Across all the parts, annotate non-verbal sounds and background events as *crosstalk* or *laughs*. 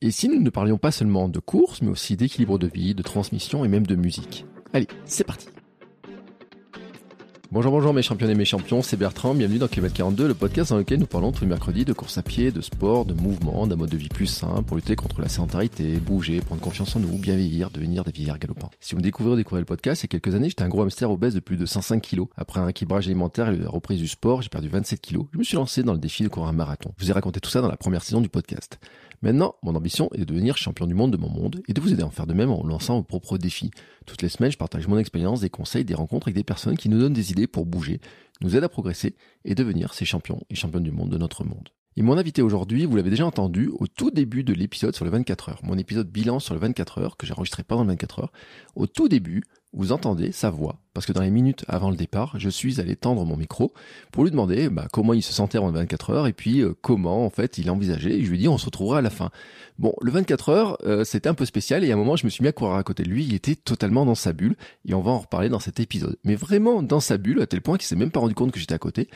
Et si nous ne parlions pas seulement de course, mais aussi d'équilibre de vie, de transmission et même de musique Allez, c'est parti Bonjour, bonjour mes champions et mes champions, c'est Bertrand, bienvenue dans Kilomètre 42, le podcast dans lequel nous parlons tous les mercredis de course à pied, de sport, de mouvement, d'un mode de vie plus sain pour lutter contre la sédentarité, bouger, prendre confiance en nous, bien vieillir, devenir des vieillards galopants. Si vous me découvrez ou découvrez le podcast, il y a quelques années, j'étais un gros hamster obèse de plus de 105 kilos. Après un équilibrage alimentaire et la reprise du sport, j'ai perdu 27 kilos. Je me suis lancé dans le défi de courir un marathon. Je vous ai raconté tout ça dans la première saison du podcast. Maintenant, mon ambition est de devenir champion du monde de mon monde et de vous aider à en faire de même en lançant vos propres défis. Toutes les semaines, je partage mon expérience, des conseils, des rencontres avec des personnes qui nous donnent des idées pour bouger, nous aident à progresser et devenir ces champions et championnes du monde de notre monde. Et mon invité aujourd'hui, vous l'avez déjà entendu au tout début de l'épisode sur le 24 heures, mon épisode bilan sur le 24 heures que j'ai enregistré pendant le 24 heures. Au tout début, vous entendez sa voix parce que dans les minutes avant le départ, je suis allé tendre mon micro pour lui demander bah, comment il se sentait en 24 heures et puis euh, comment en fait il envisageait. Et je lui ai dit on se retrouvera à la fin. Bon, le 24 heures, euh, c'était un peu spécial et à un moment je me suis mis à courir à côté de lui. Il était totalement dans sa bulle et on va en reparler dans cet épisode. Mais vraiment dans sa bulle à tel point qu'il s'est même pas compte que j'étais à côté.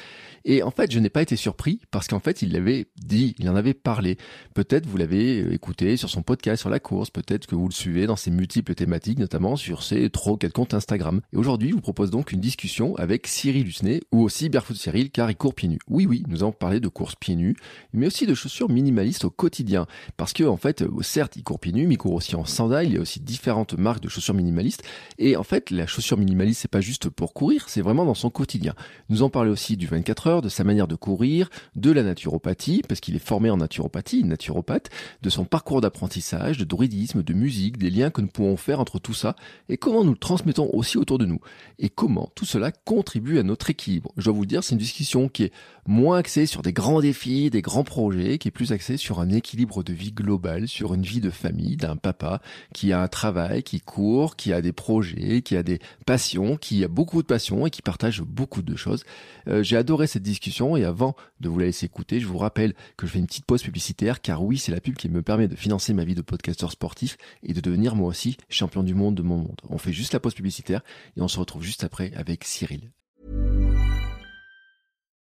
Et en fait, je n'ai pas été surpris parce qu'en fait, il l'avait dit, il en avait parlé. Peut-être vous l'avez euh, écouté sur son podcast sur la course, peut-être que vous le suivez dans ses multiples thématiques, notamment sur ses trop quel compte Instagram. Et aujourd'hui, je vous propose donc une discussion avec Cyril Husnet, ou aussi Barefoot Cyril, car il court pieds nus. Oui, oui, nous allons parler de course pieds nus, mais aussi de chaussures minimalistes au quotidien. Parce que, en fait, euh, certes, il court pieds nus, mais il court aussi en sandales, il y a aussi différentes marques de chaussures minimalistes. Et en fait, la chaussure minimaliste, c'est pas juste pour courir, c'est vraiment dans son quotidien. Nous en parler aussi du 24 heures, de sa manière de courir, de la naturopathie, parce qu'il est formé en naturopathie, naturopathe, de son parcours d'apprentissage, de druidisme, de musique, des liens que nous pouvons faire entre tout ça, et comment nous le transmettons aussi autour de nous. Et comment tout cela contribue à notre équilibre. Je dois vous le dire, c'est une discussion qui est moins axée sur des grands défis, des grands projets, qui est plus axée sur un équilibre de vie global, sur une vie de famille, d'un papa qui a un travail, qui court, qui a des projets, qui a des passions, qui a beaucoup de passions et qui partage beaucoup de choses. Euh, j'ai adoré cette discussion et avant de vous la laisser écouter, je vous rappelle que je fais une petite pause publicitaire car oui, c'est la pub qui me permet de financer ma vie de podcasteur sportif et de devenir moi aussi champion du monde de mon monde. On fait juste la pause publicitaire et on se retrouve juste après avec Cyril.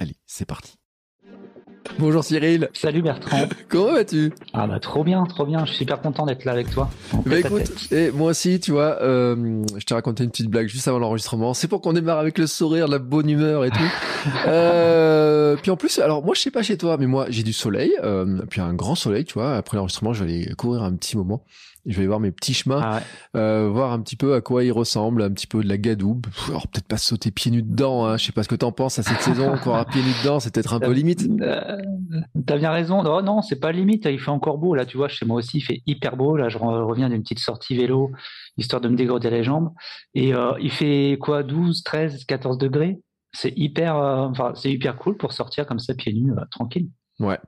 Allez, c'est parti. Bonjour Cyril. Salut Bertrand. *laughs* Comment vas-tu? Ah bah trop bien, trop bien. Je suis super content d'être là avec toi. Bah écoute, et moi aussi, tu vois, euh, je t'ai raconté une petite blague juste avant l'enregistrement. C'est pour qu'on démarre avec le sourire, la bonne humeur et tout. *laughs* euh, puis en plus, alors moi je sais pas chez toi, mais moi j'ai du soleil, euh, puis un grand soleil, tu vois. Après l'enregistrement, je vais aller courir un petit moment. Je vais voir mes petits chemins, Ah ouais. euh, voir un petit peu à quoi ils ressemblent, un petit peu de la gadoue. Pff, Alors peut-être pas sauter pieds nus dedans, hein. je sais pas ce que t'en penses à cette saison, *laughs* encore pieds nus dedans, c'est peut-être un peu limite. Euh, T'as bien raison. Oh non, c'est pas limite. Il fait encore beau. Là, tu vois, chez moi aussi, il fait hyper beau. Là, je re- reviens d'une petite sortie vélo, histoire de me dégourdir les jambes. Et euh, il fait quoi 12, 13, 14 degrés? C'est hyper, euh, enfin, c'est hyper cool pour sortir comme ça, pieds nus, tranquille. Ouais.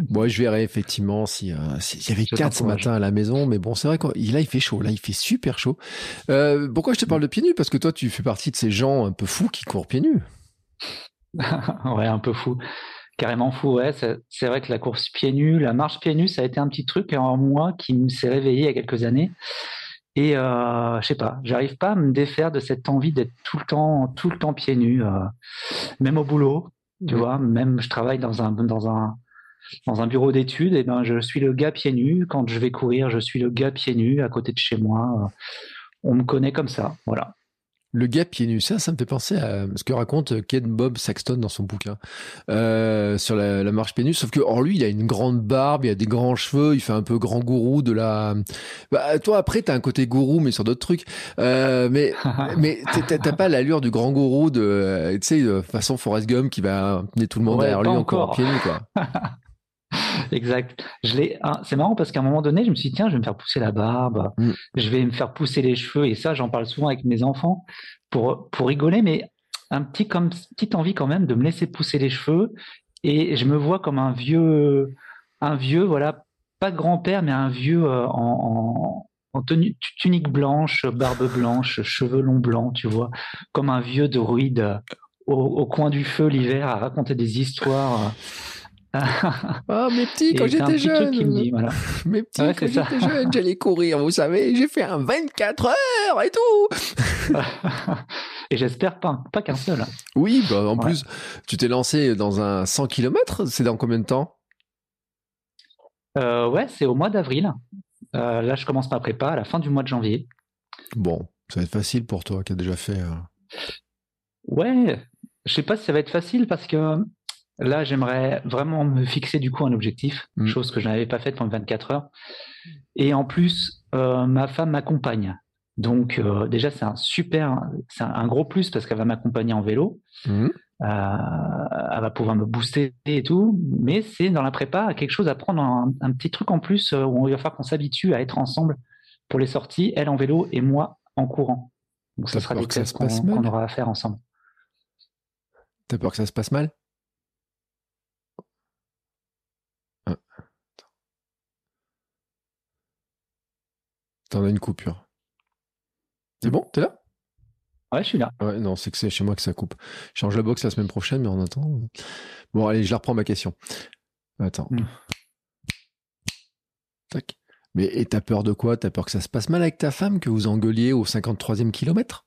Bon, je verrai effectivement si, euh, si- s'il y avait 4 ce matin à la maison, mais bon, c'est vrai quoi. Là, il fait chaud. Là, il fait super chaud. Euh, pourquoi je te parle de pieds nus? Parce que toi, tu fais partie de ces gens un peu fous qui courent pieds nus. *laughs* ouais, un peu fou. Carrément fou, ouais. C'est c'est vrai que la course pieds nus, la marche pieds nus, ça a été un petit truc en moi qui me s'est réveillé il y a quelques années. Et euh, je sais pas, j'arrive pas à me défaire de cette envie d'être tout le temps, tout le temps pieds nus, euh, même au boulot, tu vois. Même je travaille dans un dans un dans un bureau d'études, et ben je suis le gars pieds nus. Quand je vais courir, je suis le gars pieds nus à côté de chez moi. On me connaît comme ça, voilà. Le gars pieds nus, ça, ça me fait penser à ce que raconte Ken Bob Saxton dans son bouquin euh, sur la, la marche pieds nus. Sauf que, or lui, il a une grande barbe, il a des grands cheveux, il fait un peu grand gourou de la. Bah, toi, après, t'as un côté gourou, mais sur d'autres trucs. Euh, mais *laughs* mais t'as pas l'allure du grand gourou de, euh, tu sais, de façon Forrest Gump qui va amener tout le monde Ouais, derrière lui encore. pieds nus, quoi. *laughs* *laughs* Exact. Je l'ai. hein, c'est marrant parce qu'à un moment donné, je me suis dit tiens, je vais me faire pousser la barbe, Mm. je vais me faire pousser les cheveux et ça, j'en parle souvent avec mes enfants pour pour rigoler, mais un petit comme petite envie quand même de me laisser pousser les cheveux et je me vois comme un vieux, un vieux, voilà, pas grand-père, mais un vieux en, en, tenue, tunique blanche, barbe blanche, cheveux longs blancs, tu vois, comme un vieux druide au, coin du feu l'hiver à raconter des histoires. *laughs* Ah, mes petits, quand j'étais jeune. *laughs* Mes petits, quand j'étais jeune, j'allais courir, vous savez, j'ai fait un 24 heures et tout. *laughs* et j'espère pas, pas qu'un seul. Oui, bah, en plus, tu t'es lancé dans un 100 km, c'est dans combien de temps? Euh, Ouais, c'est au mois d'avril. Euh, là, je commence ma prépa à la fin du mois de janvier. Bon, ça va être facile pour toi qui as déjà fait. Euh, ouais, je sais pas si ça va être facile parce que là, j'aimerais vraiment me fixer du coup un objectif, mm. chose que je n'avais pas faite pendant 24 heures. Et en plus, euh, ma femme m'accompagne. Donc euh, déjà, c'est un super, c'est un, gros plus parce qu'elle va m'accompagner en vélo. Mm. Euh, elle va pouvoir me booster et tout, mais c'est dans la prépa quelque chose à prendre un, petit truc en plus où il va falloir qu'on s'habitue à être ensemble pour les sorties, elle en vélo et moi en courant. Donc ça sera des tests qu'on aura à faire ensemble. T'as peur que ça se passe mal? T'en as une coupure. C'est bon? T'es là? Ouais, je suis là. Ouais, non, c'est que c'est chez moi que ça coupe. Je change la box la semaine prochaine, mais en attendant. Euh. Bon, allez, je la reprends ma question. Attends. Hmm. Tac. Mais et t'as peur de quoi? T'as peur que ça se passe mal avec ta femme, que vous engueuliez au 53e kilomètre?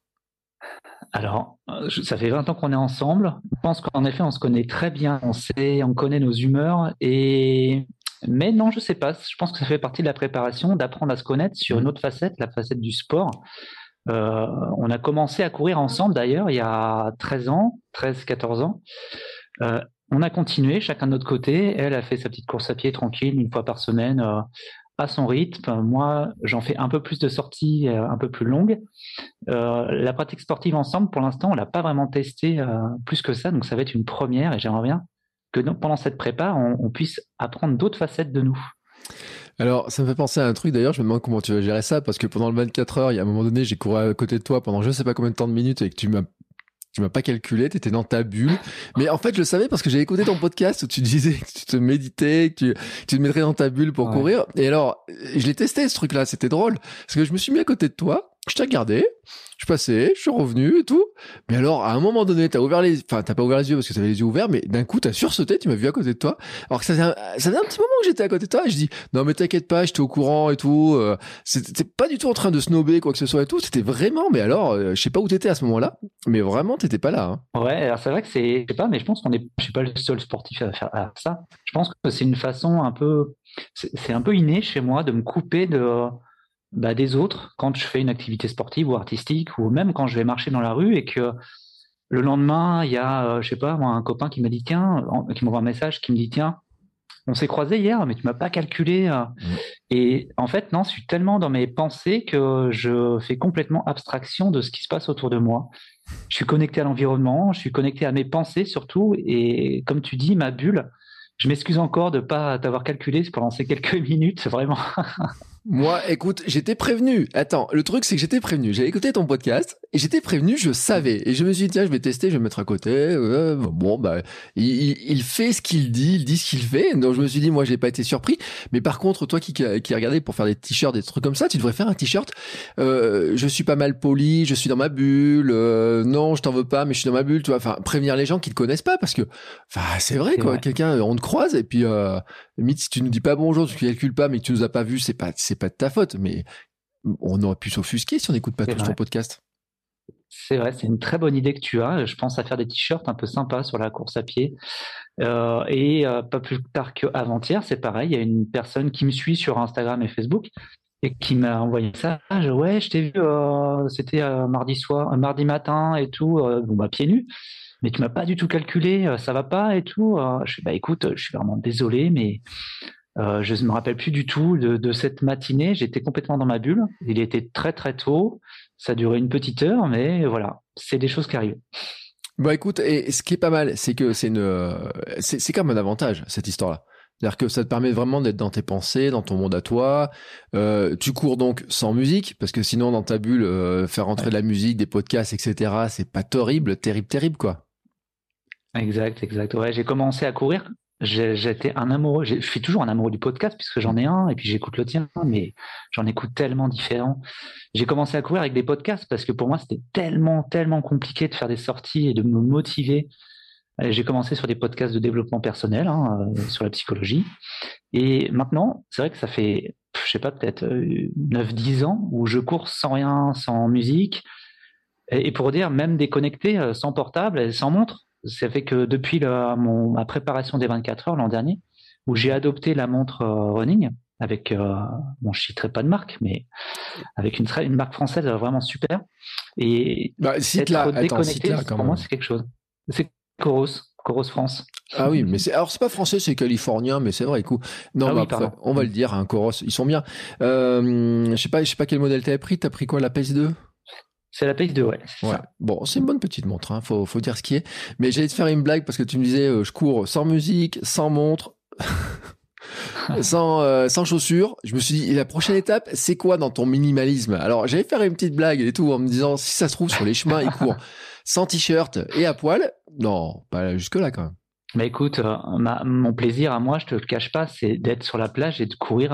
Alors, euh, ça fait 20 ans qu'on est ensemble. Je pense qu'en effet, on se connaît très bien. On sait, on connaît nos humeurs. Et mais non, je sais pas. Je pense que ça fait partie de la préparation, d'apprendre à se connaître sur une mmh. autre facette, la facette du sport. Euh, on a commencé à courir ensemble d'ailleurs il y a 13 ans, 13-14 ans. Euh, on a continué chacun de notre côté. Elle a fait sa petite course à pied tranquille une fois par semaine à son rythme. Moi, j'en fais un peu plus de sorties, euh, un peu plus longues. Euh, la pratique sportive ensemble, pour l'instant, on l'a pas vraiment testé euh, plus que ça, donc ça va être une première et j'aimerais bien que pendant cette prépa, on, puisse apprendre d'autres facettes de nous. Alors, ça me fait penser à un truc d'ailleurs, je me demande comment tu vas gérer ça, parce que pendant le 24 heures, il y a un moment donné, j'ai couru à côté de toi pendant je sais pas combien de temps de minutes et que tu m'as tu m'as pas calculé, tu étais dans ta bulle. Mais en fait, je le savais parce que j'ai écouté ton podcast où tu disais que tu te méditais, que tu, tu te mettrais dans ta bulle pour courir. Et alors, je l'ai testé ce truc-là, c'était drôle. Parce que je me suis mis à côté de toi, je t'ai regardé, je passais, je suis revenu et tout. Mais alors, à un moment donné, t'as ouvert les, enfin, t'as pas ouvert les yeux parce que t'avais les yeux ouverts, mais d'un coup, t'as sursauté, tu m'as vu à côté de toi. Alors que ça faisait, un, petit moment que j'étais à côté de toi et je dis, non, mais t'inquiète pas, j'étais au courant et tout. Euh, c'était pas du tout en train de snober quoi que ce soit et tout. C'était vraiment, mais alors, euh, je sais pas où t'étais à ce moment-là, mais vraiment, t'étais pas là. Hein. Ouais, alors c'est vrai que c'est, je sais pas, mais je pense qu'on est, je suis pas le seul sportif à faire ça. Je pense que c'est une façon un peu, c'est un peu inné chez moi de me couper de, bah, des autres quand je fais une activité sportive ou artistique ou même quand je vais marcher dans la rue et que le lendemain il y a euh, je sais pas moi un copain qui m'a dit tiens qui m'envoie un message qui me dit tiens on s'est croisé hier mais tu m'as pas calculé euh. mmh. et en fait non je suis tellement dans mes pensées que je fais complètement abstraction de ce qui se passe autour de moi je suis connecté à l'environnement je suis connecté à mes pensées surtout et comme tu dis ma bulle je m'excuse encore de pas t'avoir calculé pendant ces quelques *laughs* minutes vraiment Moi, écoute, j'étais prévenu. Attends, le truc, c'est que j'étais prévenu. J'ai écouté ton podcast et j'étais prévenu, je savais. Et je me suis dit, tiens, je vais tester, je vais me mettre à côté. Euh, bon, bah, il, il, fait ce qu'il dit, il dit ce qu'il fait. Donc, je me suis dit, moi, j'ai pas été surpris. Mais par contre, toi qui, qui regardé pour faire des t-shirts, des trucs comme ça, tu devrais faire un t-shirt. Euh, je suis pas mal poli, je suis dans ma bulle. Euh, non, je t'en veux pas, mais je suis dans ma bulle. Tu vois, enfin, prévenir les gens qui te connaissent pas parce que, enfin, c'est vrai, quoi. Quelqu'un, on te croise et puis, euh, limite, si tu nous dis pas bonjour, tu calcules pas, mais que tu nous as pas vu, c'est pas, c'est pas de ta faute. Mais on aurait pu s'offusquer si on n'écoute pas tout ton podcast. C'est vrai, c'est une très bonne idée que tu as. Je pense à faire des t-shirts un peu sympas sur la course à pied. Euh, et euh, pas plus tard qu'avant-hier, c'est pareil. Il y a une personne qui me suit sur Instagram et Facebook et qui m'a envoyé ça. Ouais, je t'ai vu, euh, c'était mardi soir, mardi matin et tout, bon bah pieds nus mais tu m'as pas du tout calculé, euh, ça va pas et tout. Euh, je bah écoute, je suis vraiment désolé, mais euh, je ne me rappelle plus du tout de, cette matinée. J'étais complètement dans ma bulle. Il était très très tôt. Ça duré une petite heure, mais voilà, c'est des choses qui arrivent. Bah écoute, et ce qui est pas mal, c'est que c'est une, c'est comme un avantage cette histoire-là. C'est-à-dire que ça te permet vraiment d'être dans tes pensées, dans ton monde à toi. tu cours donc sans musique, parce que sinon dans ta bulle, faire rentrer de la musique, des podcasts, etc., c'est pas terrible, terrible, terrible quoi. Exact, exact. J'ai commencé à courir. J'étais un amoureux. Je suis toujours un amoureux du podcast puisque j'en ai un et puis j'écoute le tien, mais j'en écoute tellement différents. J'ai commencé à courir avec des podcasts parce que pour moi c'était tellement, tellement compliqué de faire des sorties et de me motiver. J'ai commencé sur des podcasts de développement personnel, hein, euh, sur la psychologie. Et maintenant, c'est vrai que ça fait, je sais pas, peut-être 9-10 euh, ans où je cours sans rien, sans musique. Et pour dire, même déconnecté, euh, sans portable sans montre, ça fait que depuis mon, ma préparation des 24 heures l'an dernier, où j'ai adopté la montre euh, running avec, euh, bon, je citerai pas de marque, mais avec une, une marque française vraiment super. Et bah, cite être déconnecté, pour moi, c'est quelque chose. C'est Coros, Coros France. Ah oui, mais c'est alors c'est pas français, c'est californien, mais c'est vrai. Écoute, non, ah bah, on va le dire, hein, Coros, ils sont bien. Euh, je sais pas, je sais pas quel modèle t'as pris. T'as pris quoi, la PS2 c'est la PS2, ouais. ouais. Bon, c'est une bonne petite montre, hein, faut, faut dire ce qui est. Mais j'allais te faire une blague parce que tu me disais, euh, je cours sans musique, sans montre, *laughs* sans, euh, sans chaussures. Je me suis dit, la prochaine étape, c'est quoi dans ton minimalisme? Alors, j'allais faire une petite blague et tout en me disant, si ça se trouve sur les chemins, il court sans t-shirt et à poil. Non, pas jusque là quand même. Mais écoute, euh, mon plaisir à moi, je te le cache pas, c'est d'être sur la plage et de courir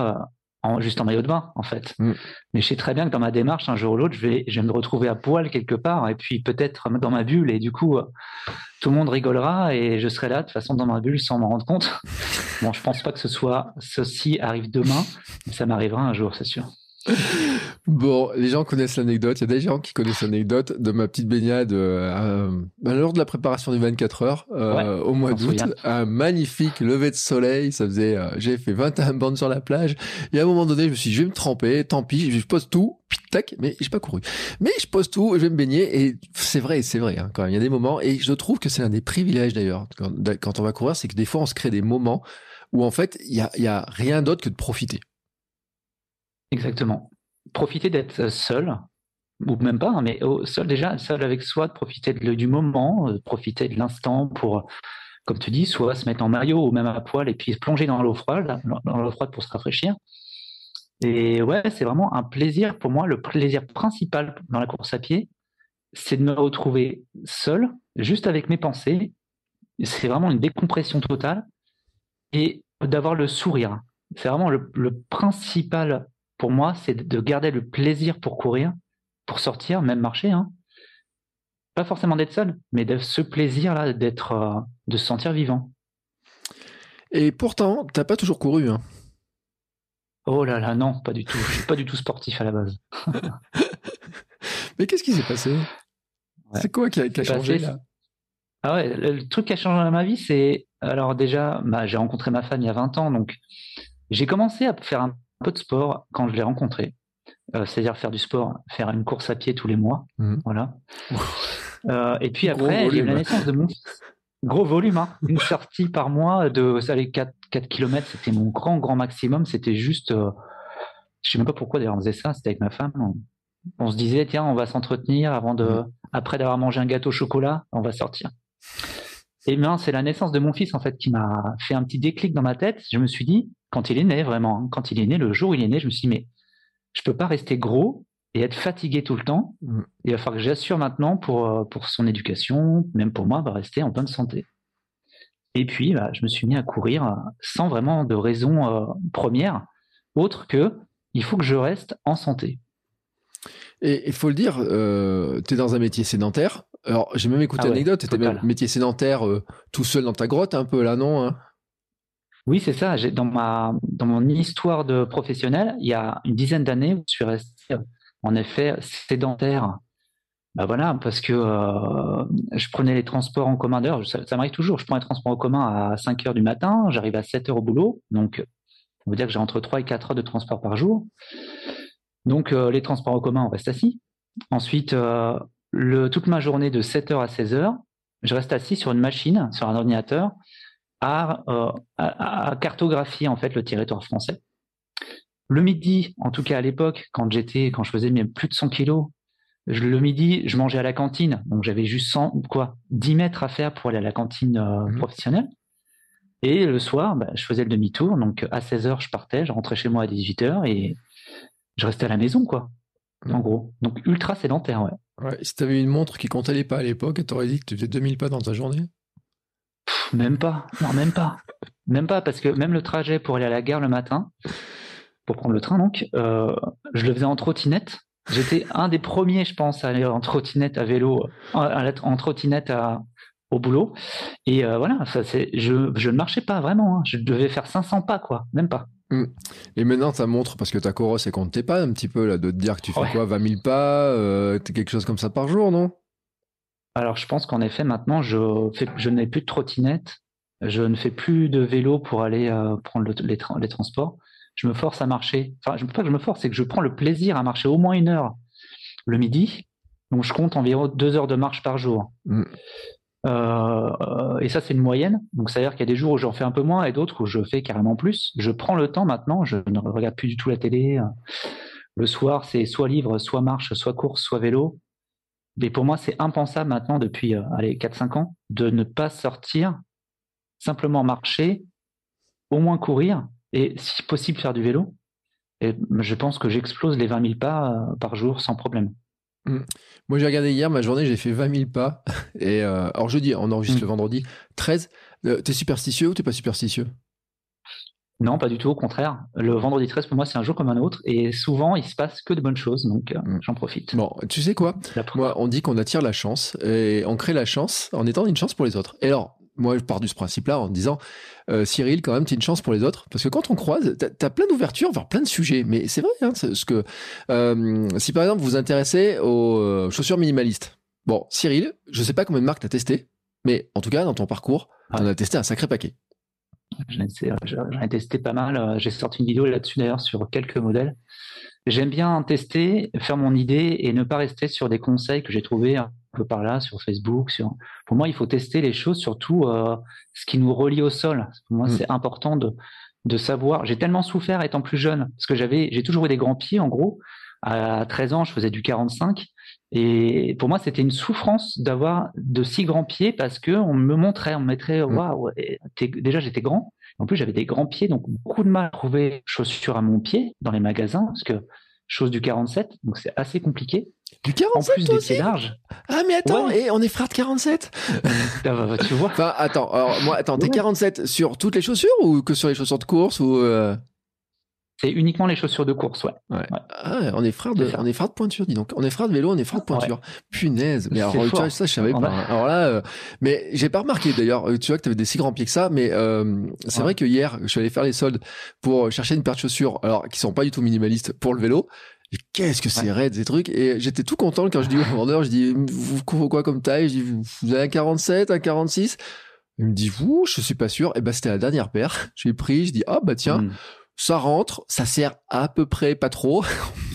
juste en maillot de bain, en fait. Mm. Mais je sais très bien que dans ma démarche, un jour ou l'autre, je vais, je vais me retrouver à poil quelque part, et puis peut-être dans ma bulle, et du coup, euh, tout le monde rigolera, et je serai là, de toute façon, dans ma bulle, sans m'en rendre compte. bon, je pense pas que ce soit, ceci arrive demain, mais ça m'arrivera un jour, c'est sûr. *laughs* Bon, les gens connaissent l'anecdote. Il y a des gens qui connaissent l'anecdote de ma petite baignade euh, bah, lors de la préparation des 24 heures euh, au mois d'août. Un magnifique lever de soleil. Ça faisait, euh, j'ai fait 21 bandes sur la plage. Et à un moment donné, je me suis dit, je vais me tremper. Tant pis, je pose tout. Tac, mais j'ai pas couru. Mais je pose tout, je vais me baigner. Et c'est vrai, c'est vrai. Hein, quand même, il y a des moments. Et je trouve que c'est un des privilèges d'ailleurs quand, quand, on va courir, c'est que des fois on se crée des moments où en fait il y a, y a rien d'autre que de profiter. Exactement. Profiter d'être seul, ou même pas, hein, mais seul déjà, seul avec soi, de profiter du moment, de profiter de l'instant pour, comme tu dis, soit se mettre en maillot ou même à poil et puis plonger dans l'eau froide, dans l'eau froide pour se rafraîchir. Et ouais, c'est vraiment un plaisir pour moi. Le plaisir principal dans la course à pied, c'est de me retrouver seul, juste avec mes pensées. C'est vraiment une décompression totale et d'avoir le sourire. C'est vraiment le principal pour moi, c'est de garder le plaisir pour courir, pour sortir, même marcher. Hein. Pas forcément d'être seul, mais de ce plaisir-là, d'être, euh, de se sentir vivant. Et pourtant, t'as pas toujours couru. Hein. Oh là là, non, pas du tout. Je suis pas du tout sportif à la base. *laughs* mais qu'est-ce qui s'est passé? C'est quoi qui a, changé là? Ah ouais, le truc qui a changé dans ma vie, c'est alors déjà, bah, j'ai rencontré ma femme il y a 20 ans, donc j'ai commencé à faire un peu de sport quand je l'ai rencontré. Euh, c'est-à-dire faire du sport, faire une course à pied tous les mois. Mhm. Voilà. Euh, et puis après, il y a eu la naissance de mon Gros volume, hein. *laughs* une sortie par mois de ça, les 4, 4 km, c'était mon grand, grand maximum. C'était juste, euh, je sais même pas pourquoi d'ailleurs on faisait ça, c'était avec ma femme. On, se disait, tiens, on va s'entretenir avant de, mhm. après d'avoir mangé un gâteau au chocolat, on va sortir. Et bien, c'est la naissance de mon fils en fait qui m'a fait un petit déclic dans ma tête. Je me suis dit, quand il est né vraiment, hein, quand il est né, le jour où il est né, je me suis dit, mais je peux pas rester gros et être fatigué tout le temps. Mm. Il va falloir que j'assure maintenant pour, euh, pour son éducation, même pour moi, va rester en bonne santé. Et puis, bah, je me suis mis à courir euh, sans vraiment de raison euh, première, autre que il faut que je reste en santé. Et il faut le dire, tu es dans un métier sédentaire. Alors, j'ai même écouté ah l'anecdote, tu étais même métier sédentaire tout seul dans ta grotte, un peu là, non hein? Oui, c'est ça. Dans, ma, dans mon histoire de professionnel, il y a une dizaine d'années, je suis resté en effet sédentaire. Ben voilà, parce que euh, je prenais les transports en commun. D'ailleurs, ça, m'arrive toujours. Je prends les transports en commun à 5 heures du matin, j'arrive à 7 heures au boulot. Donc, on veut dire que j'ai entre 3 et 4 heures de transport par jour. Donc, euh, les transports en commun, on reste assis. Ensuite, euh, le, toute ma journée de 7 heures à 16 heures, je reste assis sur une machine, sur un ordinateur, euh, à, cartographier en fait le territoire français. Le midi, en tout cas à l'époque, quand j'étais, quand je faisais même plus de 100 kilos, le midi, je mangeais à la cantine, donc j'avais juste 100, quoi, 10 mètres à faire pour aller à la cantine euh, mhm. professionnelle. Et le soir, bah, je faisais le demi-tour, donc à 16h, je partais, je rentrais chez moi à 18h et je restais à la maison, quoi, en mhm. gros. Donc ultra sédentaire, ouais. ouais si tu avais une montre qui comptait les pas à l'époque, tu aurais dit que tu faisais 2000 pas dans ta journée? Même pas. Non, même pas. Même pas, parce que même le trajet pour aller à la gare le matin, pour prendre le train donc, euh, je le faisais en trottinette. J'étais un des premiers, je pense, à aller en trottinette à vélo, en trottinette à, au boulot. Et euh, voilà, ça, c'est, je, je ne marchais pas vraiment. Hein. Je devais faire 500 pas, quoi, même pas. Mmh. Et maintenant, ça montre, parce que ta Coros, c'est compte pas un petit peu, là, de te dire que tu fais quoi, 20 000 pas, euh, quelque chose comme ça par jour, non? Alors, je pense qu'en effet, maintenant, je, fais, je n'ai plus de trottinette, je ne fais plus de vélo pour aller euh, prendre les, les, transports. Je me force à marcher. Enfin, je ne pas que je me force, c'est que je prends le plaisir à marcher au moins une heure le midi. Donc, je compte environ deux heures de marche par jour. Mmh. Euh, et ça, c'est une moyenne. Donc, c'est-à-dire qu'il y a des jours où j'en fais un peu moins et d'autres où je fais carrément plus. Je prends le temps maintenant. Je ne regarde plus du tout la télé. Le soir, c'est soit livre, soit marche, soit course, soit vélo. Mais pour moi, c'est impensable maintenant, depuis euh, allez, 4-5 ans, de ne pas sortir, simplement marcher, au moins courir, et si possible faire du vélo. Et je pense que j'explose les 20 000 pas euh, par jour sans problème. Mmh. Moi, j'ai regardé hier ma journée, j'ai fait 20 000 pas. *laughs* Et euh, alors, jeudi, on enregistre mmh. le vendredi, 13. Euh, t'es superstitieux ou t'es pas superstitieux? Non, pas du tout, au contraire. Le vendredi 13, pour moi, c'est un jour comme un autre. Et souvent, il se passe que de bonnes choses, donc euh, mmh. j'en profite. Bon, tu sais quoi? Moi, on dit qu'on attire la chance et on crée la chance en étant une chance pour les autres. Et alors, moi, je pars de ce principe-là en disant, euh, Cyril, quand même, tu une chance pour les autres. Parce que quand on croise, tu as, plein d'ouvertures vers plein de sujets. Mais c'est vrai, hein, ce que, euh, si par exemple vous vous intéressez aux chaussures minimalistes. Bon, Cyril, je sais pas combien de marques tu as testé, mais en tout cas, dans ton parcours, tu en as testé un sacré paquet. J'en ai, testé pas mal. J'ai sorti une vidéo là-dessus d'ailleurs sur quelques modèles. J'aime bien tester, faire mon idée et ne pas rester sur des conseils que j'ai trouvés peu par là, sur Facebook. Sur... Pour moi, il faut tester les choses, surtout euh, ce qui nous relie au sol. Pour moi, mm. c'est important de, de savoir. J'ai tellement souffert étant plus jeune, parce que j'avais, j'ai toujours eu des grands pieds, en gros. À 13 ans, je faisais du 45. Et pour moi, c'était une souffrance d'avoir de si grands pieds parce que on me montrait, on me mettrait, mm. waouh, déjà j'étais grand. En plus, j'avais des grands pieds, donc beaucoup de mal à trouver chaussures à mon pied dans les magasins parce que chose du 47, donc c'est assez compliqué. Du 47 En plus des pieds larges. Ah mais attends, et on est frère de 47 ah, bah, bah, Tu vois Enfin attends, alors moi attends, t'es 47 sur toutes les chaussures ou que sur les chaussures de course ou euh? C'est uniquement les chaussures de course, ouais. ouais. Ah, on est frère de, on est frère de pointure, dis donc. On est frère de vélo, on est frère de pointure. Punaise. Mais alors, tu vois, ça, je savais pas. Alors là, euh, mais j'ai pas remarqué d'ailleurs. Euh, tu vois que t'avais des si grands pieds que ça, mais euh, c'est vrai que hier, je suis allé faire les soldes pour chercher une paire de chaussures, alors qui sont pas du tout minimalistes pour le vélo qu'est-ce que c'est raide ces trucs et j'étais tout content quand je dis au vendeur je dis vous couvrez quoi comme taille? Je dis vous avez un 47 un 46 il me dit vous je suis pas sûr et ben c'était la dernière paire *laughs* j'ai pris je dis ah bah tiens hmm. Ça rentre ça sert à peu près pas trop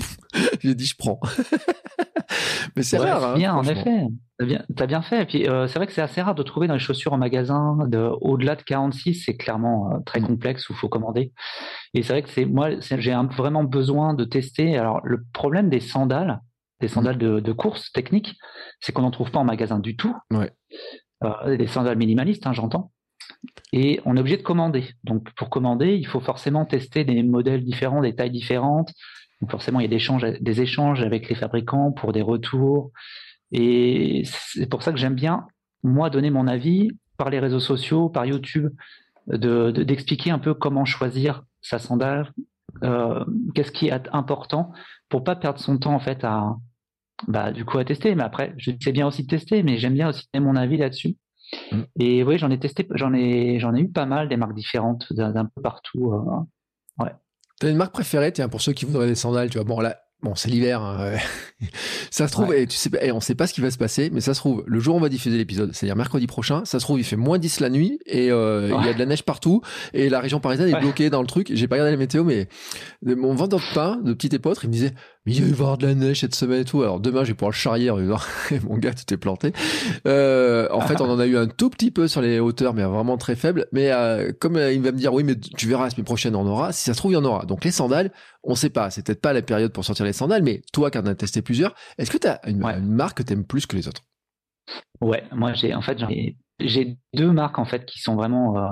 *laughs* j'ai dit je prends *laughs* mais c'est rare hein, bien en effet T'as bien, as bien fait. Et puis, euh, c'est vrai que c'est assez rare de trouver dans les chaussures en magasin. De, au-delà de 46, c'est clairement euh, très mm. complexe où il faut commander. Et c'est vrai que c'est moi, j'ai vraiment besoin de tester. Alors, le problème des sandales, des sandales de, de course technique, c'est qu'on n'en trouve pas en magasin du tout. Ouais. Euh, des sandales minimalistes, hein, j'entends. Et on est obligé de commander. Donc, pour commander, il faut forcément tester des modèles différents, des tailles différentes. Donc, forcément, il y a des échanges, avec les fabricants pour des retours. Et c'est pour ça que j'aime bien, moi, donner mon avis par les réseaux sociaux, par YouTube, d'expliquer de, un peu comment choisir sa sandale, euh, qu'est-ce qui est important pour pas perdre son temps en fait à bah, du coup à tester. Mais après, je sais bien aussi de tester, mais j'aime bien aussi donner mon avis là-dessus. Mm. Et oui, j'en ai testé, j'en ai, j'en ai eu pas mal des marques différentes d'un peu partout. Euh, ouais. T'as une marque préférée, tiens, pour ceux qui voudraient des sandales, tu vois. Bon, là, Bon, c'est l'hiver. Hein, *laughs* ça se trouve, et tu sais, et on sait pas ce qui va se passer, mais ça se trouve, le jour où on va diffuser l'épisode, c'est-à-dire mercredi prochain, ça se trouve, il fait moins 10 la nuit et euh, il y a de la neige partout et la région parisienne est bloquée dans le truc. J'ai pas regardé la météo, mais mon vendeur de pain, de petit épeautre, il me disait, mais il va y avoir de la neige cette semaine et tout. Alors demain, je vais pouvoir le charrier disant, *laughs* mon gars, tu t'es planté. Euh, en fait, on en a eu un tout petit peu sur les hauteurs, mais vraiment très faible. Mais euh, comme il va me dire, oui, mais tu verras, la semaine prochaine, on en aura. Si ça se trouve, il y en aura. Donc les sandales, on sait pas. C'est peut-être pas la période pour sortir les sandales, mais toi qui en as testé plusieurs, est-ce que tu as une, marque que tu aimes plus que les autres? Ouais, moi j'ai en fait j'ai deux marques en fait qui sont vraiment euh,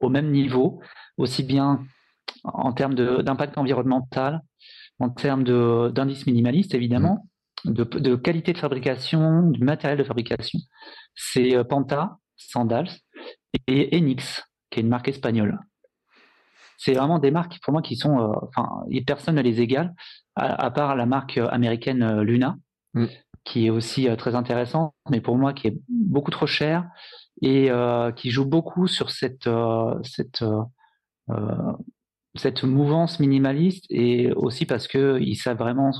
au même niveau, aussi bien en termes d'impact environnemental, en termes d'indice minimaliste évidemment, mmh. de, qualité de fabrication, du matériel de fabrication. C'est euh, Panta, Sandals et Enix, qui est une marque espagnole. C'est vraiment des marques pour moi qui sont, euh, enfin, personne ne les égale, à, part la marque américaine euh, Luna, mm. qui est aussi très intéressante, mais pour moi qui est beaucoup trop chère et qui joue beaucoup sur cette cette cette mouvance minimaliste et aussi parce que ils savent vraiment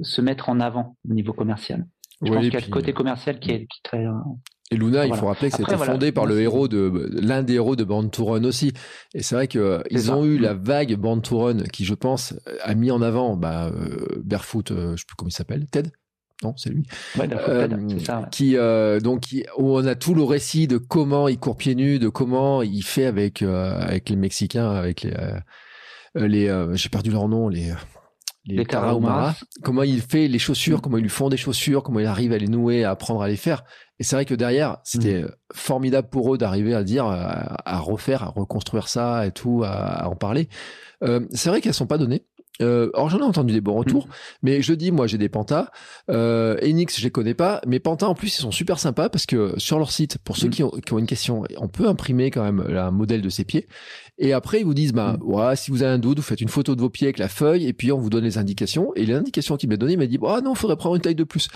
se mettre en avant au niveau commercial. Je pense qu'il y a le côté commercial qui est, qui est très et Luna, il faut rappeler que c'était fondé par le héros de l'un des héros de Band to Run aussi. Et c'est vrai que ils ont eu la vague Band to Run qui, je pense, a mis en avant bah, euh, Barefoot, euh, je sais plus comment il s'appelle, Ted? Non, c'est lui. Ouais, euh, ça, Qui donc où on a tout le récit de comment il court pieds nus, de comment il fait avec avec les Mexicains, avec les les j'ai perdu leur nom, les les. Comment il fait les chaussures, mm. comment ils lui font des chaussures, comment il arrive à les nouer, à apprendre à les faire. Et c'est vrai que derrière, c'était mm. formidable pour eux d'arriver à dire, à, refaire, à reconstruire ça et tout, à, en parler. Euh, c'est vrai qu'elles sont pas données. Euh, alors j'en ai entendu des bons retours, mm. mais je dis moi j'ai des Pantas. Euh, Enix je les connais pas, mais Panta en plus ils sont super sympas parce que sur leur site, pour ceux qui, ont, qui, ont, une question, on peut imprimer quand même un modèle de ses pieds et après, ils vous disent, bah, ouais, si vous avez un doute, vous faites une photo de vos pieds avec la feuille, et puis on vous donne les indications. Et l'indication qu'il m'a donné, il m'a dit, ah non, il faudrait prendre une taille de plus.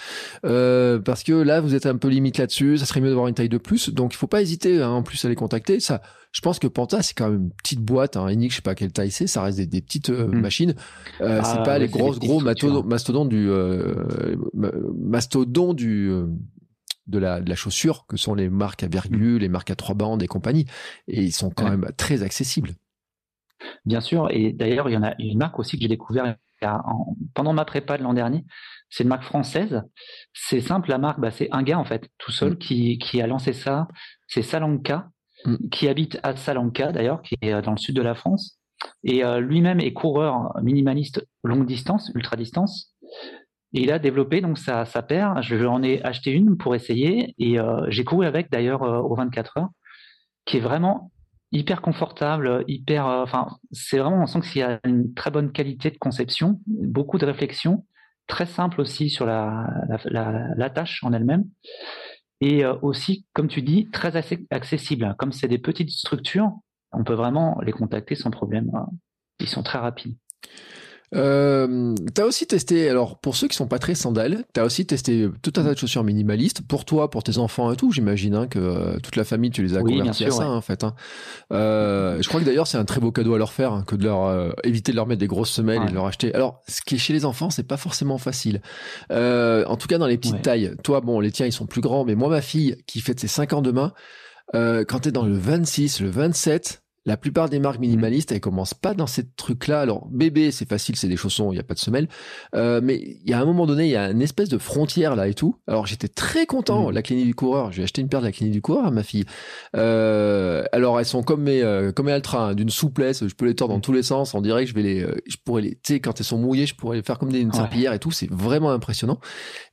Euh, parce que là, vous êtes un peu limite là-dessus, ça serait mieux d'avoir une taille de plus. Donc, il faut pas hésiter, hein, en plus, à les contacter. Ça, je pense que Panta, c'est quand même une petite boîte, hein. Enix, je sais pas quelle taille c'est, ça reste des, petites euh, hmm. machines. Euh, c'est ah, pas les grosses, gros mastodons du, euh, mastodon du, euh, de la, de la chaussure, que sont les marques à virgule, les marques à trois bandes et compagnie. Et ils sont quand même très accessibles. Bien sûr. Et d'ailleurs, il y en a une marque aussi que j'ai découvert pendant ma prépa de l'an dernier. C'est une marque française. C'est simple, la marque, bah, c'est un gars en fait, tout seul, mm. qui, qui a lancé ça. C'est Salanka, mm. qui habite à Salanka d'ailleurs, qui est dans le sud de la France. Et euh, lui-même est coureur minimaliste longue distance, ultra distance. Et il a développé donc sa, paire. Je en ai acheté une pour essayer et euh, j'ai couru avec d'ailleurs euh, aux 24 heures, qui est vraiment hyper confortable, hyper. Euh, enfin, c'est vraiment on sent qu'il y a une très bonne qualité de conception, beaucoup de réflexion, très simple aussi sur la, tâche en elle-même, et aussi, comme tu dis, très accessible. Comme c'est des petites structures, on peut vraiment les contacter sans problème. Ils sont très rapides. Euh, t'as aussi testé, alors pour ceux qui sont pas très sandales, t'as aussi testé tout un tas de chaussures minimalistes pour toi, pour tes enfants et tout. J'imagine hein, que euh, toute la famille, tu les as oui, convertis à ça en fait. Hein. Euh, je crois que d'ailleurs c'est un très beau cadeau à leur faire hein, que de leur euh, éviter de leur mettre des grosses semelles et de leur acheter. Alors ce qui est chez les enfants, c'est pas forcément facile. Euh, en tout cas dans les petites tailles. Toi, bon, les tiens ils sont plus grands, mais moi ma fille qui fête ses 5 ans demain, quand t'es dans le 26, le 27 la plupart des marques minimalistes, elles commencent pas dans ces trucs-là. Alors, bébé, c'est facile, c'est des chaussons, il n'y a pas de semelle. Euh, mais il y a un moment donné, il y a une espèce de frontière là et tout. Alors, j'étais très content. Mm. La clinique du coureur, j'ai acheté une paire de la clinique du coureur à ma fille. Euh, alors, elles sont comme mes, euh, comme mes Altra, hein, d'une souplesse. Je peux les tordre dans mm. tous les sens. On dirait que je vais les, euh, je pourrais les, tu sais, quand elles sont mouillées, je pourrais les faire comme des une serpillière et tout. C'est vraiment impressionnant.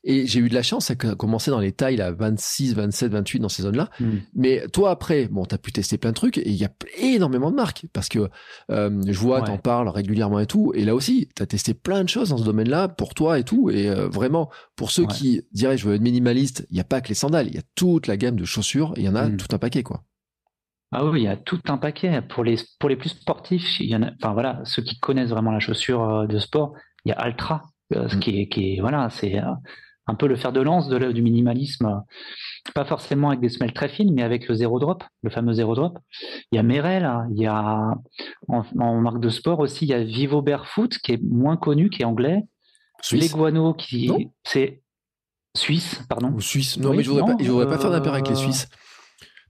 Et j'ai eu de la chance, ça a commencé dans les tailles là, 26, 27, 28 dans ces zones-là. Mais toi après, bon, t'as pu tester plein de trucs et il y a énormément de marques parce que euh, je vois, t'en parles régulièrement et tout. Et là aussi, t'as testé plein de choses dans ce domaine-là pour toi et tout. Et euh, vraiment, pour ceux qui diraient je veux être minimaliste, il n'y a pas que les sandales, il y a toute la gamme de chaussures. Il y en a mm. tout un paquet quoi. Ah oui, il y a tout un paquet. Pour les, pour les plus sportifs, il y en a, enfin voilà, ceux qui connaissent vraiment la chaussure euh, de sport, il y a Altra, ce mm. qui est, qui est, voilà, c'est un peu le fer de lance de, du minimalisme, pas forcément avec des semelles très fines, mais avec le zéro drop, le fameux zéro drop. Il y a Merrell, hein. il y a en, marque de sport aussi, il y a Vivo Barefoot qui est moins connu, qui est anglais. Leguano qui c'est suisse, pardon. Ou suisse. Non, mais je voudrais pas, je voudrais pas faire d'impair avec les euh, Suisses.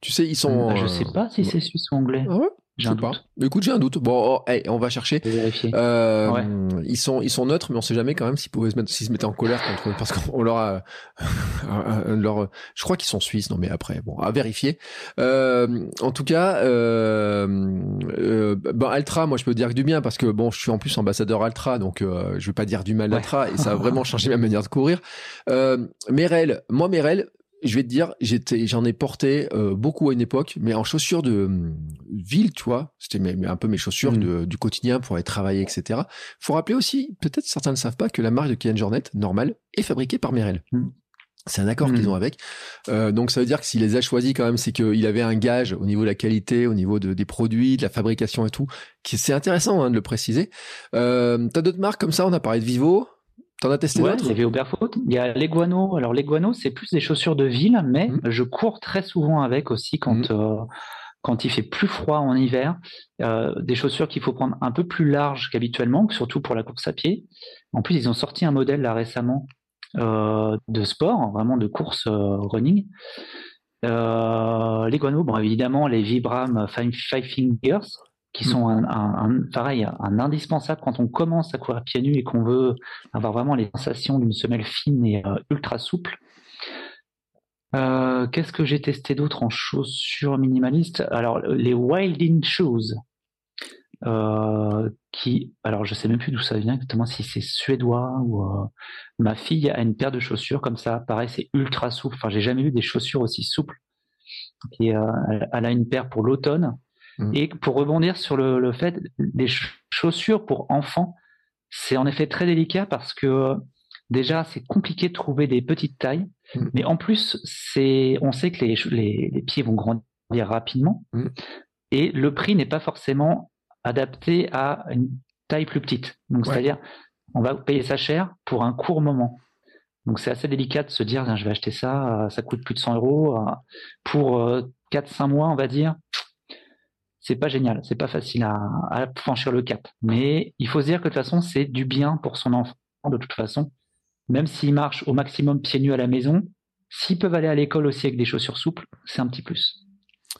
Tu sais, ils sont. Je sais pas si c'est suisse ou anglais. Ah ouais? J'ai un pas. Écoute, j'ai un doute. Bon, oh, on va chercher. Euh, Ils sont, ils sont neutres, mais on sait jamais quand même s'ils pouvaient se mettre, s'ils se mettaient en colère contre, parce qu'on leur a, *laughs* leur, je crois qu'ils sont suisses. Non, mais après, bon, à vérifier. Euh, en tout cas, euh, euh, ben Altra, moi, je peux dire que du bien parce que bon, je suis en plus ambassadeur Altra, donc euh, je veux pas dire du mal d'Altra et ça a vraiment *laughs* changé ma manière de courir. Euh, Merel, moi, Merel, je vais te dire, j'étais, j'en ai porté euh, beaucoup à une époque, mais en chaussures de hum, ville, tu vois. C'était un peu mes chaussures mm. du quotidien pour aller travailler, etc. Faut rappeler aussi, peut-être certains ne savent pas, que la marque de Kian Jornet, normale, est fabriquée par Merrell. Mm. C'est un accord qu'ils Mm. ont avec. Euh, donc ça veut dire que s'il les a choisis quand même, c'est qu'il avait un gage au niveau de la qualité, au niveau de, des produits, de la fabrication et tout. C'est intéressant hein, de le préciser. Euh, T'as d'autres marques comme ça? On a parlé de Vivo. T'en as testé Ouais, d'autres il y avait. Il y a l'Eguano. Alors l'Eguano, c'est plus des chaussures de ville, mais Mm. je cours très souvent avec aussi quand euh, quand il fait plus froid en hiver. Euh, des chaussures qu'il faut prendre un peu plus larges qu'habituellement, surtout pour la course à pied. En plus, ils ont sorti un modèle là récemment euh, de sport, vraiment de course running. Les guano, bon évidemment les Vibram Five Fingers, qui sont un, pareil un indispensable quand on commence à courir pieds nus et qu'on veut avoir vraiment les sensations d'une semelle fine et euh, ultra souple. Euh, Qu'est-ce que j'ai testé d'autre en chaussures minimalistes? Alors les Wilding Shoes, euh, qui, alors je sais même plus d'où ça vient exactement, si c'est suédois ou ma fille a une paire de chaussures comme ça, pareil c'est ultra souple. Enfin j'ai jamais vu des chaussures aussi souples. Et elle a une paire pour l'automne. Mhm. Et pour rebondir sur le, le fait des ch- chaussures pour enfants, c'est en effet très délicat parce que déjà c'est compliqué de trouver des petites tailles, Mhm. mais en plus c'est, on sait que les, les, les pieds vont grandir rapidement Mhm. et le prix n'est pas forcément adapté à une taille plus petite. Donc Ouais. c'est-à-dire on va payer ça cher pour un court moment. Donc c'est assez délicat de se dire je vais acheter ça, euh, ça coûte plus de 100 euros euh, pour euh, 4-5 mois on va dire. C'est pas génial, c'est pas facile à, à franchir le cap. Mais il faut se dire que de toute façon c'est du bien pour son enfant de toute façon. Même s'il marche au maximum pieds nus à la maison, s'ils peuvent aller à l'école aussi avec des chaussures souples, c'est un petit plus.